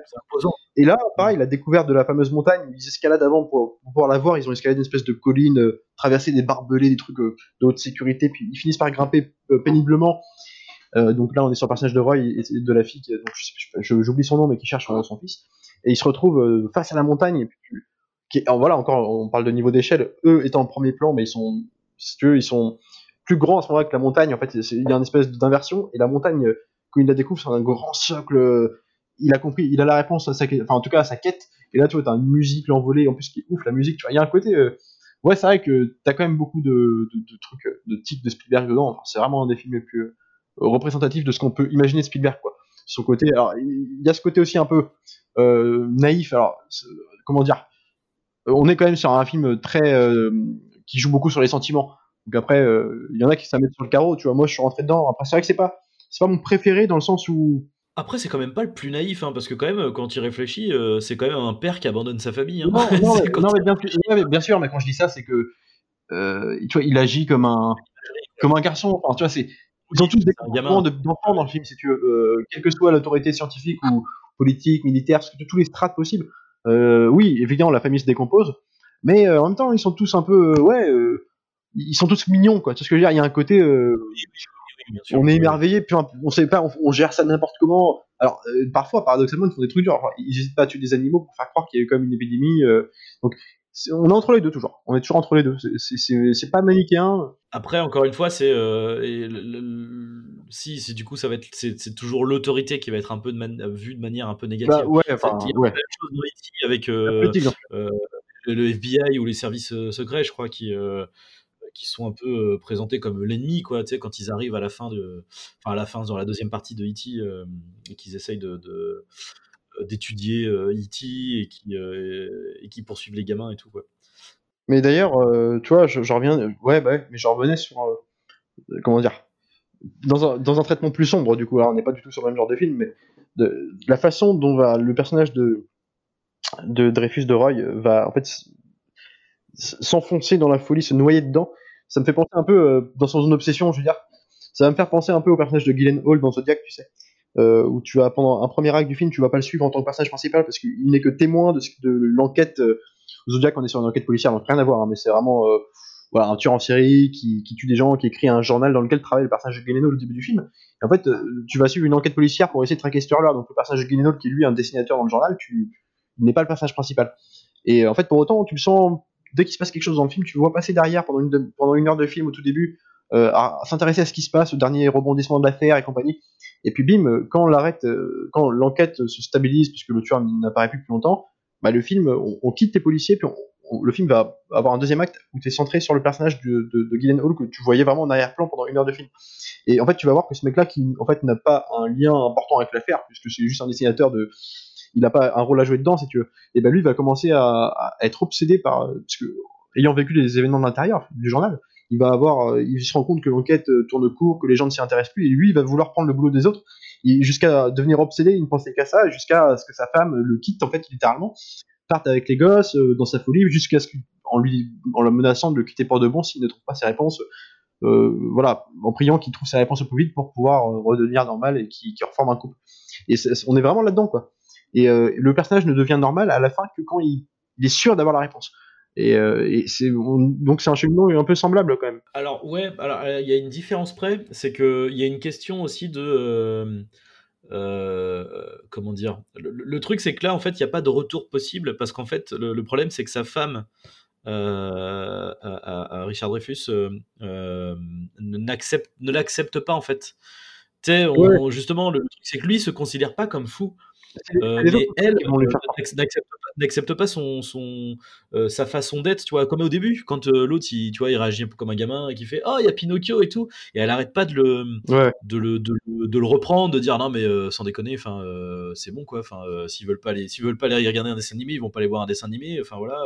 et là pareil la découverte de la fameuse montagne ils escaladent avant pour, pouvoir la voir ils ont escaladé une espèce de colline euh, traversé des barbelés des trucs euh, de haute sécurité puis ils finissent par grimper péniblement. Donc là on est sur le personnage de Roy et de la fille donc j'oublie son nom mais qui cherche son, fils. Et ils se retrouvent face à la montagne et voilà, encore, on parle de niveau d'échelle, eux étant en premier plan, mais ils sont, si tu ils sont plus grands à ce moment-là que la montagne. En fait, il y a une espèce d'inversion, et la montagne, quand il la découvre, c'est un grand socle. Il a compris, il a la réponse à sa, enfin, en tout cas, à sa quête. Et là, tu vois, t'as une musique l'envolée, en plus, qui est ouf, la musique, tu vois. Il y a un côté, euh, ouais, c'est vrai que t'as quand même beaucoup de, trucs, de types de Spielberg dedans. c'est vraiment un des films les plus euh, représentatifs de ce qu'on peut imaginer de Spielberg, quoi. Son côté, alors, il y a ce côté aussi un peu euh, naïf. Alors, comment dire euh, on est quand même sur un film très euh, qui joue beaucoup sur les sentiments. Donc après, euh, il y en a qui s'en mettent sur le carreau. Tu vois, moi, je suis rentré dedans. Après, c'est vrai que c'est pas, c'est pas mon préféré dans le sens où après, c'est quand même pas le plus naïf, hein, parce que quand même, quand il réfléchit, c'est quand même un père qui abandonne sa famille. Hein. Non, mais, bien, sûr, mais quand je dis ça, c'est que tu vois, il agit comme un comme un garçon. Enfin, tu vois, c'est ils ont tous des comportements d'enfants dans le film, si tu veux, quelle que soit l'autorité scientifique ou politique, militaire, tous les strates possibles. Euh, oui, évidemment, la famille se décompose, mais euh, en même temps, ils sont tous un peu, euh, ouais, ils sont tous mignons, quoi. Tu sais ce que je veux dire? Il y a un côté, on est émerveillé, puis on, sait pas, on, gère ça n'importe comment. Alors, parfois, paradoxalement, ils font des trucs durs. ils n'hésitent pas à tuer des animaux pour faire croire qu'il y a eu comme une épidémie. donc, on est entre les deux toujours. On est toujours entre les deux. C'est pas manichéen. Après, encore une fois, c'est si, c'est du coup, ça va être, c'est toujours l'autorité qui va être un peu de vue de manière un peu négative. Bah, ouais, enfin, il y a ouais. chose dans avec euh, euh, le FBI ou les services euh, secrets, je crois, qui qui sont un peu présentés comme l'ennemi, quoi. Tu sais, quand ils arrivent à la fin de, enfin à la fin dans la deuxième partie de E.T. et qu'ils essayent de, d'étudier E.T. et qui et qui poursuivent les gamins et tout, quoi. Mais d'ailleurs, tu vois, je, reviens, ouais, bah, mais je revenais sur, comment dire, dans un, dans un, traitement plus sombre, du coup, alors on n'est pas du tout sur le même genre de film, mais de, la façon dont va le personnage de, de Dreyfus de Roy va en fait s'enfoncer dans la folie, se noyer dedans, ça me fait penser un peu euh, dans son obsession, je veux dire, ça va me faire penser un peu au personnage de Gillen Hall dans Zodiac, tu sais, euh, où tu vas pendant un premier acte du film, tu vas pas le suivre en tant que personnage principal parce qu'il n'est que témoin de, l'enquête. Euh, Zodiac, on est sur une enquête policière, donc rien à voir, hein, mais c'est vraiment un tueur en série qui, tue des gens, qui écrit un journal dans lequel travaille le personnage de Guénéno au début du film. Et en fait, tu vas suivre une enquête policière pour essayer de traquer ce tueur-là. Donc le personnage de Guénéno, qui est lui un dessinateur dans le journal, tu n'est pas le personnage principal. Et en fait, pour autant, tu le sens dès qu'il se passe quelque chose dans le film, tu vois passer derrière pendant une, heure de film au tout début, euh, à, s'intéresser à ce qui se passe, au dernier rebondissement de l'affaire et compagnie. Et puis bim, l'arrête, euh, quand l'enquête se stabilise, puisque le tueur n'apparaît plus depuis longtemps, bah, le film, on, quitte les policiers, puis le film va avoir un deuxième acte où tu es centré sur le personnage de, de, Hall que tu voyais vraiment en arrière-plan pendant une heure de film. Et en fait, tu vas voir que ce mec-là, qui en fait n'a pas un lien important avec l'affaire, puisque c'est juste un dessinateur de. Il n'a pas un rôle à jouer dedans, si tu veux. Et ben lui, il va commencer à, être obsédé par. Parce que, ayant vécu les événements de l'intérieur du journal, il va avoir. Il se rend compte que l'enquête tourne court, que les gens ne s'y intéressent plus, et lui, il va vouloir prendre le boulot des autres. Jusqu'à devenir obsédé, il ne pensait qu'à ça, jusqu'à ce que sa femme le quitte, en fait, littéralement parte avec les gosses euh, dans sa folie jusqu'à ce qu'en lui en le menaçant de le quitter pour de bon s'il ne trouve pas ses réponses euh, voilà, en priant qu'il trouve sa réponse au plus vite pour pouvoir euh, redevenir normal et qu'il reforme un couple. Et on est vraiment là-dedans, quoi. Et le personnage ne devient normal à la fin que quand il, est sûr d'avoir la réponse. Et, c'est donc c'est un cheminement un peu semblable quand même. Alors ouais, alors il y a une différence près, c'est que il y a une question aussi de comment dire. Le, truc c'est que là en fait il n'y a pas de retour possible parce qu'en fait le, problème c'est que sa femme euh, à, Richard Dreyfus euh, euh, n'accepte, ne l'accepte pas en fait. On, justement, le truc c'est que lui se considère pas comme fou. Euh, mais elle n'accepte pas, son, son euh, sa façon d'être, tu vois, comme au début, quand euh, l'autre, il, tu vois, il réagit un peu comme un gamin et qui fait Oh, il y a Pinocchio et tout, et elle arrête pas de le, de, le, de, le reprendre, de dire Non, mais sans déconner, enfin, c'est bon quoi, enfin, s'ils veulent pas aller, s'ils veulent pas aller regarder un dessin animé, ils vont pas aller voir un dessin animé, enfin voilà,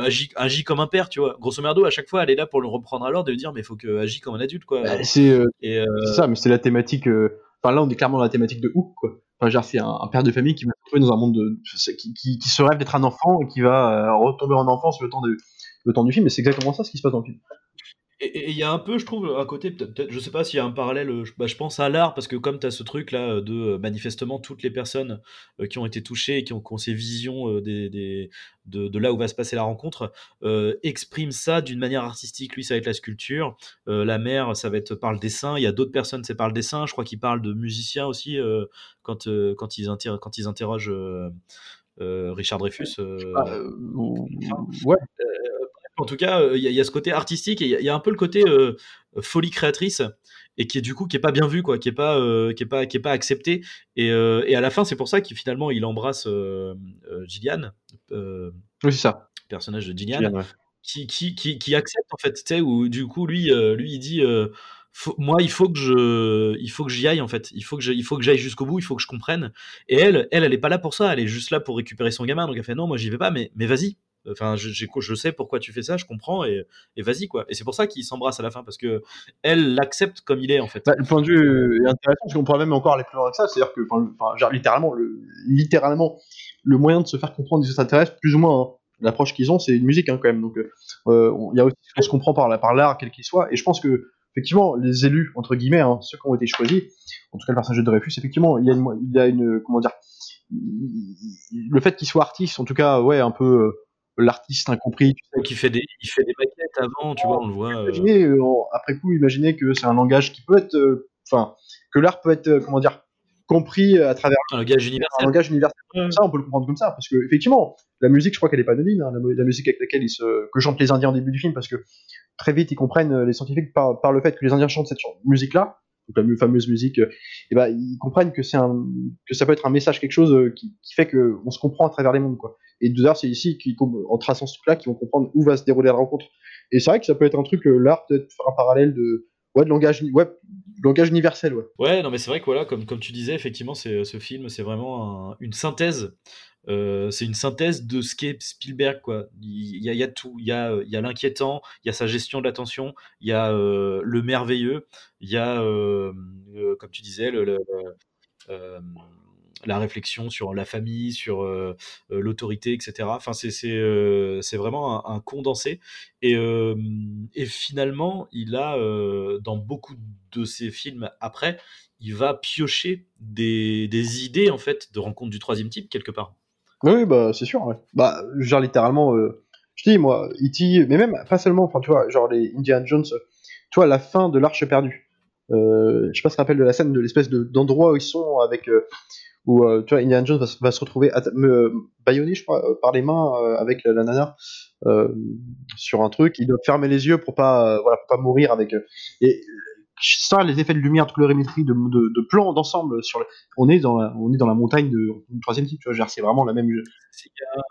agis, agis comme un père, tu vois. Grosso merdo, à chaque fois, elle est là pour le reprendre à l'ordre et lui dire Mais il faut que agis comme un adulte, quoi. Bah, c'est ça, mais c'est la thématique. Enfin, là, on est clairement dans la thématique de Hook, quoi. Enfin, c'est un, père de famille qui va se dans un monde de, qui, se rêve d'être un enfant et qui va euh, retomber en enfance le temps, le temps du film. Et c'est exactement ça ce qui se passe dans le film. Et il y a un peu, je trouve, à côté, peut-être, je sais pas s'il y a un parallèle, euh, bah, je pense à l'art, parce que comme tu as ce truc-là de euh, manifestement toutes les personnes euh, qui ont été touchées et qui ont, ces visions des, des, de, de, là où va se passer la rencontre, euh, expriment ça d'une manière artistique. Lui, ça va être la sculpture, la mère, ça va être par le dessin, il y a d'autres personnes, c'est par le dessin, je crois qu'ils parlent de musiciens aussi quand, quand, ils quand ils interrogent Richard Dreyfus. Ah, ouais en tout cas, il y, a ce côté artistique et il y, a un peu le côté folie créatrice et qui est du coup qui est pas bien vu quoi, qui est pas qui est pas qui est pas accepté et, et à la fin c'est pour ça qu'il finalement il embrasse Gillian. oui c'est ça. Personnage de Gillian. qui, qui, qui, qui, accepte en fait, tu sais, où du coup lui lui il dit moi il faut que je il faut que j'y aille en fait il faut que je, il faut que j'aille jusqu'au bout il faut que je comprenne et elle elle elle est pas là pour ça elle est juste là pour récupérer son gamin donc elle fait non moi j'y vais pas mais mais vas-y Enfin, je, je, sais pourquoi tu fais ça, je comprends et, et vas-y quoi. Et c'est pour ça qu'il s'embrasse à la fin parce que elle l'accepte comme il est en fait. Bah, le point de vue est intéressant parce qu'on pourrait même encore aller plus loin que ça, c'est-à-dire que, enfin, littéralement, le, littéralement, le moyen de se faire comprendre des extraterrestres, plus ou moins, hein, l'approche qu'ils ont, c'est une musique hein, quand même. Donc, euh, il y a aussi ce qu'on se comprend par, l'art, quel qu'il soit. Et je pense que effectivement, les élus entre guillemets, hein, ceux qui ont été choisis, en tout cas le personnage de Dreyfus, effectivement, il y a une, il y a une comment dire, le fait qu'il soit artiste, en tout cas, ouais, un peu euh, l'artiste incompris. Tu sais. Qui fait des, il fait des maquettes avant, tu vois, on le voit. Euh. Imaginez, euh, après coup, imaginez que c'est un langage qui peut être, euh, enfin, que l'art peut être, comment dire, compris à travers un langage universel. Un langage universel. Ça, on peut le comprendre comme ça, parce que effectivement, la musique, je crois qu'elle est pas anodine. Hein, la, musique avec laquelle ils se, que chantent les Indiens au début du film, parce que très vite ils comprennent les scientifiques par, par le fait que les Indiens chantent cette musique-là, donc la fameuse musique, et ben ils comprennent que c'est un, que ça peut être un message, quelque chose qui, qui fait que on se comprend à travers les mondes, quoi. Et d'ailleurs, c'est ici, qui, en traçant ce truc-là, qu'ils vont comprendre où va se dérouler la rencontre. Et c'est vrai que ça peut être un truc, euh, l'art, peut-être faire un parallèle de, ouais, de langage, ouais, langage universel, ouais. Ouais, non, mais c'est vrai que voilà, comme, comme tu disais, effectivement, c'est, ce film, c'est vraiment une synthèse. Euh, c'est une synthèse de ce qu'est Spielberg, quoi. Il y, a, il tout. Il y a, l'inquiétant, il y a sa gestion de l'attention, il y a euh, le merveilleux, il y a, comme tu disais, le la réflexion sur la famille, sur euh, euh, l'autorité, etc. Enfin, c'est euh, vraiment un, condensé. Et, finalement, il a, dans beaucoup de ses films après, il va piocher des, des, idées, en fait, de rencontre du troisième type, quelque part. Oui, bah, c'est sûr. Bah, genre, littéralement, je dis, moi, E.T., mais même, pas seulement, enfin, tu vois, genre les Indiana Jones, tu vois, la fin de l'Arche perdue. Je sais pas si tu te rappelles de la scène de l'espèce d'endroit où ils sont avec où euh, tu vois Indiana Jones va, se retrouver baïonné je crois euh, par les mains euh, avec la, nana sur un truc. Il doit fermer les yeux pour pas voilà pour pas mourir avec et ça les effets de lumière de colorimétrie de, de, de plan d'ensemble sur le, on est dans la, on est dans la montagne de, troisième type tu vois c'est vraiment la même il y a,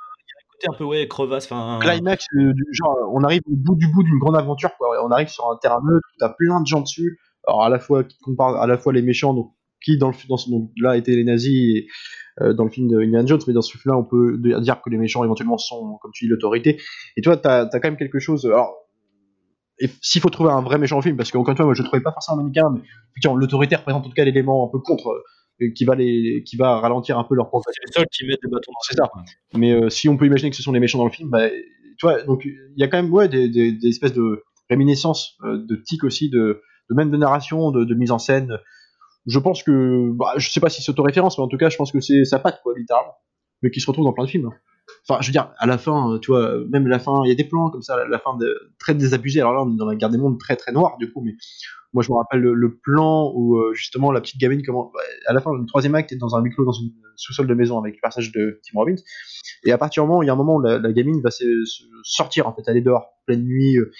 un peu ouais crevasse enfin climax du genre on arrive au bout du bout d'une grande aventure quoi. On arrive sur un terrain neutre où t'as plein de gens dessus alors à la fois qui comparent à la fois les méchants donc qui dans le dans ce, là étaient les nazis et, euh, dans le film de Indiana Jones, mais dans ce film-là, on peut dire que les méchants éventuellement sont, comme tu dis, l'autorité. Et toi, t'as as quand même quelque chose. Alors, s'il faut trouver un vrai méchant au film, parce qu'encore une fois, moi je trouvais pas forcément américain, mais l'autorité représente en tout cas l'élément un peu contre, euh, qui va les, qui va ralentir un peu leur progrès. C'est les seuls qui mettent des bâtons. C'est ça. Mais euh, si on peut imaginer que ce sont les méchants dans le film, bah, tu vois, donc il y a quand même ouais des, des, des espèces de réminiscences de tic aussi, de, de même de narration, de, mise en scène. Je pense que, bah, je sais pas si c'est auto-référence, mais en tout cas, je pense que c'est sa patte, quoi, littéralement. Mais qui se retrouve dans plein de films. hein. Enfin, je veux dire, à la fin, tu vois, même la fin, il y a des plans comme ça, la fin de, très désabusé. Alors là, on est dans la guerre des mondes très très noire, du coup, mais moi, je me rappelle le, plan où, euh, justement, la petite gamine, comment, à la fin, le troisième acte, est dans un huis clos dans une sous-sol de maison avec le personnage de Tim Robbins. Et à partir du moment, il y a un moment où la, gamine va se, sortir, en fait, aller dehors, pleine nuit, euh,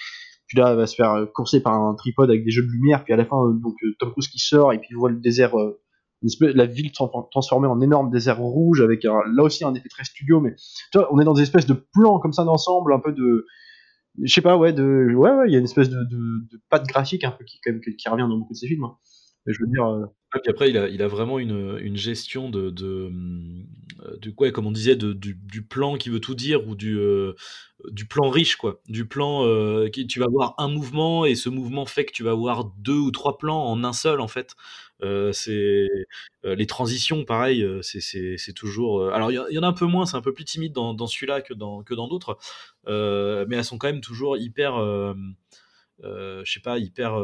puis là, va se faire euh, courser par un tripode avec des jeux de lumière, puis à la fin, euh, donc, euh, Tom Cruise qui sort, et puis il voit le désert, la ville tran- transformée en énorme désert rouge, avec là aussi un effet très studio, mais tu vois, on est dans des espèces de plans comme ça d'ensemble, un peu de, je sais pas, ouais, de, ouais, il y a une espèce de, de, de patte graphique un peu qui revient dans beaucoup de ces films. hein. Et je veux dire, euh, Et puis après, il a, vraiment une, gestion de, de, euh, du, ouais, comme on disait, de, du, plan qui veut tout dire ou du, euh, plan riche, quoi. Du plan qui tu vas voir un mouvement et ce mouvement fait que tu vas voir deux ou trois plans en un seul, en fait. C'est les transitions, pareil, c'est- toujours. alors il y, en- a un peu moins, c'est un peu plus timide dans, celui-là que dans que dans d'autres, mais elles sont quand même toujours hyper, je sais pas, hyper.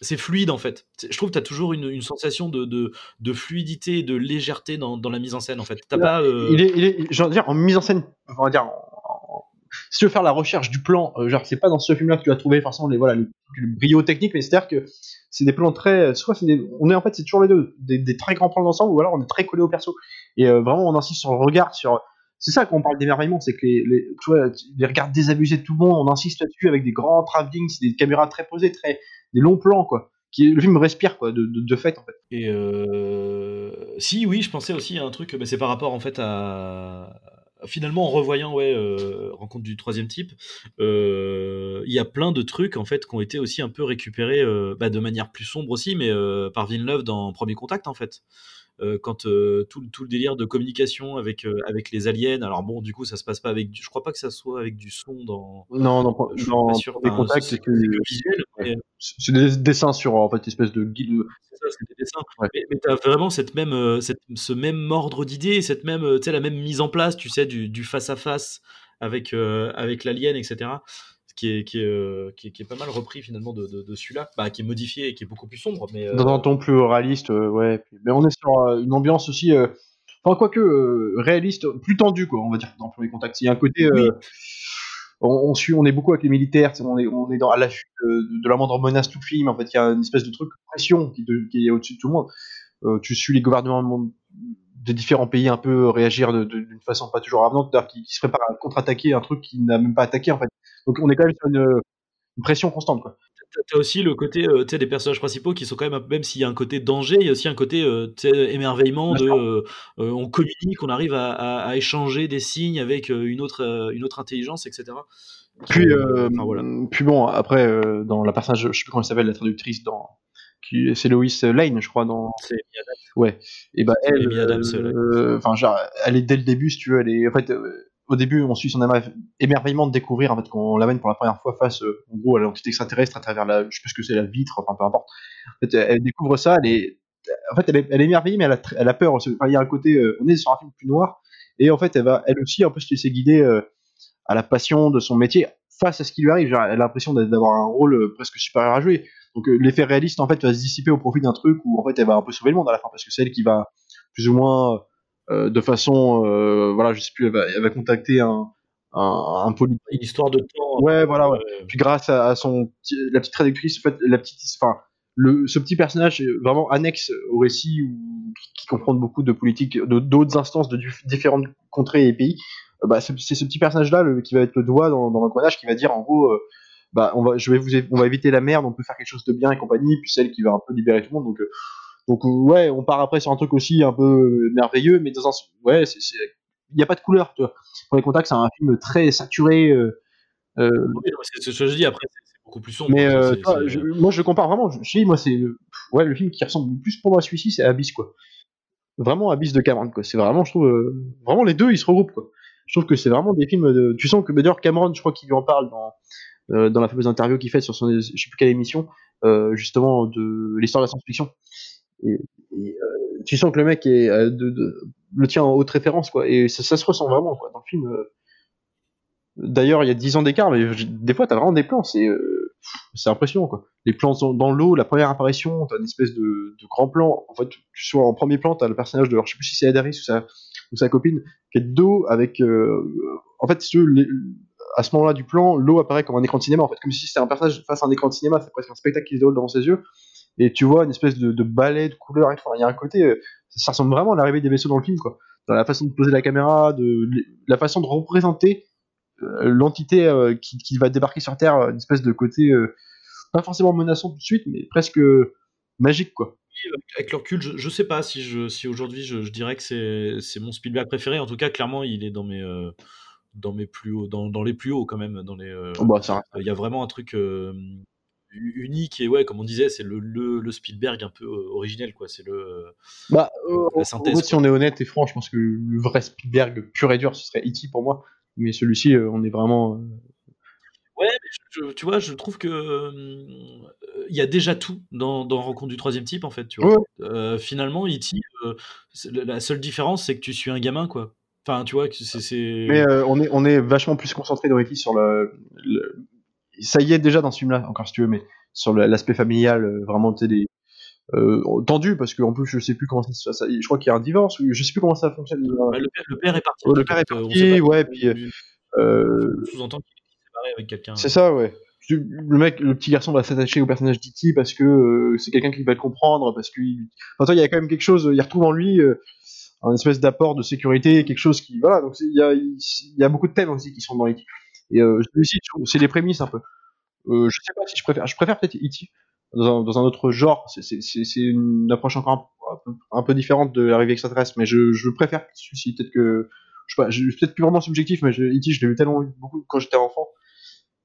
C'est fluide en fait. Je trouve que tu as toujours une, une sensation de, de, de fluidité de légèreté dans, dans la mise en scène en fait. T'as pas. euh, il est, il est, dire, en mise en scène, on va dire, en- si tu veux faire la recherche du plan, euh, genre, c'est pas dans ce film-là que tu vas trouver forcément les, voilà, les, le brio technique, mais c'est-à-dire que c'est des plans très, soit c'est des, on est en fait, c'est toujours les deux, des, des très grands plans d'ensemble, ou alors on est très collé au perso. Et euh, vraiment, on insiste sur le regard, sur, c'est ça qu'on parle d'émerveillement, c'est que les, les, tu vois, les regards désabusés de tout le monde, on insiste là-dessus avec des grands travelling, des caméras très posées, très, des longs plans, quoi. Qui, le film respire, quoi, de, de, fait, en fait. Et euh, si, oui, je pensais aussi à un truc, mais c'est par rapport en fait à. Finalement, en revoyant ouais, euh, Rencontre du troisième type, euh, il y a plein de trucs en fait qui ont été aussi un peu récupérés euh, bah, de manière plus sombre aussi, mais euh, par Villeneuve dans Premier Contact en fait. Euh, quand euh, tout, tout le délire de communication avec, euh, avec les aliens, alors bon, du coup, ça se passe pas avec. du- Je crois pas que ça soit avec du son dans. Non, Euh, je suis dans pas sûr. Premier Enfin, Contact, c'est que, visuel, c'est des dessins sur, en fait, espèce de guide, C'est ça, c'est des dessins. Ouais. Mais, mais t'as vraiment cette même, cette- ce même ordre d'idées, cette même, tu sais, la même mise en place, tu sais, du, du face à face avec euh, avec l'alien, etc. Qui est qui est, euh, qui est qui est pas mal repris finalement de, de, de celui-là, bah, qui est modifié et qui est beaucoup plus sombre, mais euh, dans un ton plus réaliste, euh, ouais. Mais on est sur euh, une ambiance aussi, enfin quoique réaliste, plus tendue quoi, on va dire dans le premier contact. Il y a un côté, Oui. on, on suit, on est beaucoup avec les militaires, on est, on est dans à l'affût de, de la moindre menace tout le film. En fait, il y a une espèce de truc de pression qui, de- qui est au-dessus de tout le monde. Tu suis les gouvernements des différents pays un peu réagir de- de- d'une façon pas toujours avenante, qui, qui se prépare à contre-attaquer un truc qui n'a même pas attaqué en fait. Donc on est quand même sur une, une pression constante quoi. t'as- aussi le côté, euh, des personnages principaux qui sont quand même, même s'il y a un côté danger, il y a aussi un côté, euh, émerveillement de, euh, on communique, on arrive à, à- à échanger des signes avec une autre, une autre intelligence, etc. Puis, enfin, voilà. puis bon, après, dans la personnage, je sais plus comment elle s'appelle, la traductrice, dans, qui, c'est Lois Lane, je crois, dans, C'est ouais. Et bah, elle, Adams, euh, enfin, genre, elle est dès le début, si tu veux, elle est, en fait, au début, on suit son émer- émerveillement de découvrir, en fait, qu'on l'amène pour la première fois face, euh, en gros, à l'entité extraterrestre à travers la, je sais que c'est, la vitre, enfin, peu importe. En fait, elle découvre ça, elle est, en fait, elle est, elle est émerveillée, mais elle a, peur. Enfin, il y a un côté, euh, on est sur un film plus noir, et en fait, elle va, elle aussi, un peu se laisser guider, euh, à la passion de son métier face à ce qui lui arrive. Elle a l'impression d'avoir un rôle presque supérieur à jouer. Donc l'effet réaliste en fait va se dissiper au profit d'un truc où en fait elle va un peu sauver le monde à la fin parce que c'est elle qui va plus ou moins de façon euh, voilà je sais plus elle va, elle va contacter un un, une histoire de temps. Ouais voilà ouais. euh, Puis grâce à, à son la petite traductrice en fait la petite enfin le, ce petit personnage est vraiment annexe au récit qui, confronte beaucoup de politiques de- d'autres instances de dif- différentes contrées et pays euh, bah, c'est ce petit personnage là qui va être le doigt dans, dans l'engrenage qui va dire en gros euh, bah on va je vais vous on va éviter la merde on peut faire quelque chose de bien et compagnie puis celle qui va un peu libérer tout le monde donc euh, donc euh, ouais on part après sur un truc aussi un peu merveilleux mais dans un ouais il n'y a pas de couleur tu vois Premier Contact c'est un film très saturé euh, euh, oui, c'est ce que je dis. Après, c'est beaucoup plus sombre. mais euh, je- moi je compare vraiment je, je dis moi c'est ouais le film qui ressemble le plus pour moi à celui-ci c'est Abyss quoi vraiment Abyss de Cameron quoi c'est vraiment je trouve euh, vraiment les deux ils se regroupent quoi je trouve que c'est vraiment des films de tu sens que d'ailleurs Cameron je crois qu'il lui en parle dans dans la fameuse interview qu'il fait sur son je sais plus quelle émission justement de l'histoire de la science-fiction euh, tu sens que le mec euh, le tient en haute référence quoi et ça, se ressent vraiment quoi dans le film euh, D'ailleurs, il y a 10 ans d'écart, mais des fois, t'as vraiment des plans, c'est impressionnant, quoi. Les plans dans, dans l'eau, la première apparition, t'as une espèce de, grand plan. En fait, tu sois en premier plan, t'as le personnage de, alors, je sais plus si c'est Adaris ou sa, copine, qui est de dos avec. en fait, les- à ce moment-là du plan, l'eau apparaît comme un écran de cinéma, en fait, comme si c'était un personnage face à un écran de cinéma, c'est presque un spectacle qui se déroule devant ses yeux. Et tu vois une espèce de, de balai de couleurs. Enfin, Il y a un côté, euh, ça ressemble vraiment à l'arrivée des vaisseaux dans le film, quoi. Dans la façon de poser la caméra, de la façon de représenter euh, l'entité euh, qui, qui va débarquer sur Terre, une espèce de côté euh, pas forcément menaçant tout de suite, mais presque euh, magique, quoi. Avec le recul, je, je sais pas si, je, si aujourd'hui je, je dirais que c'est mon Spielberg préféré. En tout cas, clairement, il est dans mes, dans mes plus hauts, dans, dans les plus hauts quand même. Dans les, Oh, bah, il y a vraiment un truc unique et ouais, comme on disait, c'est le, le, le Spielberg un peu euh, originel quoi. C'est le Bah, euh, la en synthèse, fait, si on est honnête et franc, je pense que le vrai Spielberg pur et dur, ce serait E.T. pour moi. Mais celui-ci, euh, on est vraiment. euh, Ouais, mais je- je- tu vois, je trouve que euh, il y a déjà tout dans, dans Rencontre du troisième type en fait. Tu vois. Ouais. Euh, finalement, E.T., euh, la seule différence, c'est que tu suis un gamin quoi. Enfin, tu vois, c'est c'est- Mais euh, on, est, on est vachement plus concentré dans E.T. sur le, le- Ça y est déjà dans ce film-là, encore si tu veux, mais sur l'aspect familial, euh, vraiment, tu des. Euh, tendu, parce qu'en plus, je sais plus comment ça. Je crois qu'il y a un divorce, ou je sais plus comment ça fonctionne. Bah, le, père, le père est parti. Oh, le père est Euh, parti, ouais, puis, Euh, sous-entend qu'il est séparé avec quelqu'un. C'est ça, ouais. Le mec, le petit garçon va s'attacher au personnage d'E.T. parce que euh, c'est quelqu'un qui va le comprendre, parce que. Enfin, il y a quand même quelque chose, il retrouve en lui euh, un espèce d'apport de sécurité, quelque chose qui. Voilà, donc c'est- il y a, il y a beaucoup de thèmes aussi qui sont dans E.T. Et euh, c'est les prémices un peu. Euh, je sais pas si je préfère. Je préfère peut-être E.T. Dans un, dans un autre genre. C'est- une approche encore un, un peu, un peu différente de l'arrivée extraterrestre, mais je, je préfère celui-ci. Peut-être que. Je sais pas, je- peut-être plus vraiment subjectif, mais je- E.T., je l'ai vu tellement beaucoup quand j'étais enfant.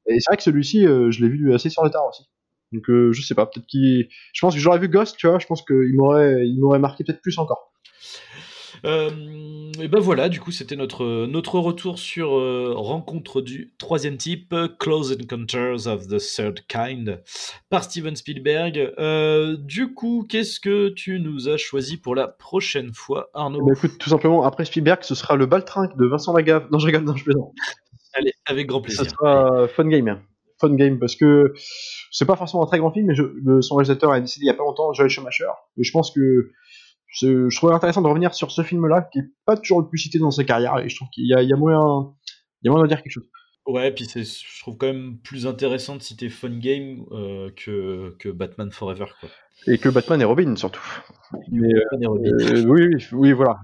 Et c'est vrai que celui-ci, euh, je l'ai vu assez sur le tard aussi. Donc euh, je sais pas, peut-être qu'il. Je pense que j'aurais vu Ghost, tu vois, je pense qu'il m'aurait, il m'aurait marqué peut-être plus encore. Euh, et ben voilà, du coup, c'était notre, notre retour sur euh, Rencontre du troisième type, Close Encounters of the Third Kind, par Steven Spielberg. Euh, du coup, qu'est-ce que tu nous as choisi pour la prochaine fois, Arnaud? Bah écoute, tout simplement, après Spielberg, ce sera le Baltrinque de Vincent Lagave. Non, je rigole, non, je plaisante. Allez, avec grand Ça plaisir. sera Fun Game. hein. Fun Game, parce que c'est pas forcément un très grand film, mais je, le, son réalisateur a décédé il y a pas longtemps, Joel Schumacher. Et je pense que c'est- je trouvais intéressant de revenir sur ce film-là, qui est pas toujours le plus cité dans sa carrière, et je trouve qu'il y a, il y a moyen, il y a moyen de dire quelque chose. Ouais, puis c'est, je trouve quand même plus intéressant de citer Fun Game euh, que, que Batman Forever. Quoi. Et que Batman et Robin, surtout. Mais, euh, Batman et Robin. Euh, oui, oui, oui, voilà.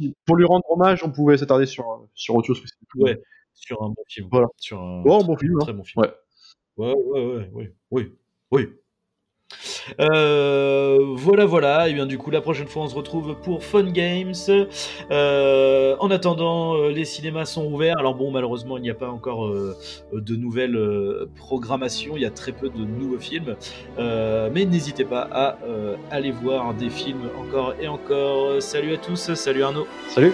Je pour lui rendre hommage, on pouvait s'attarder sur, sur autre chose. Ouais, sur un bon film. Voilà. Sur un Oh, un bon film, hein. très bon film. Ouais. Ouais, ouais, ouais, ouais, oui, oui. Euh, voilà, voilà. Et bien, du coup, la prochaine fois, on se retrouve pour Fun Games. Euh, en attendant, euh, les cinémas sont ouverts. Alors, bon, malheureusement, il n'y a pas encore de nouvelles programmations. Il y a très peu de nouveaux films. Mais n'hésitez pas à aller voir des films encore et encore. Salut à tous. Salut Arnaud. Salut!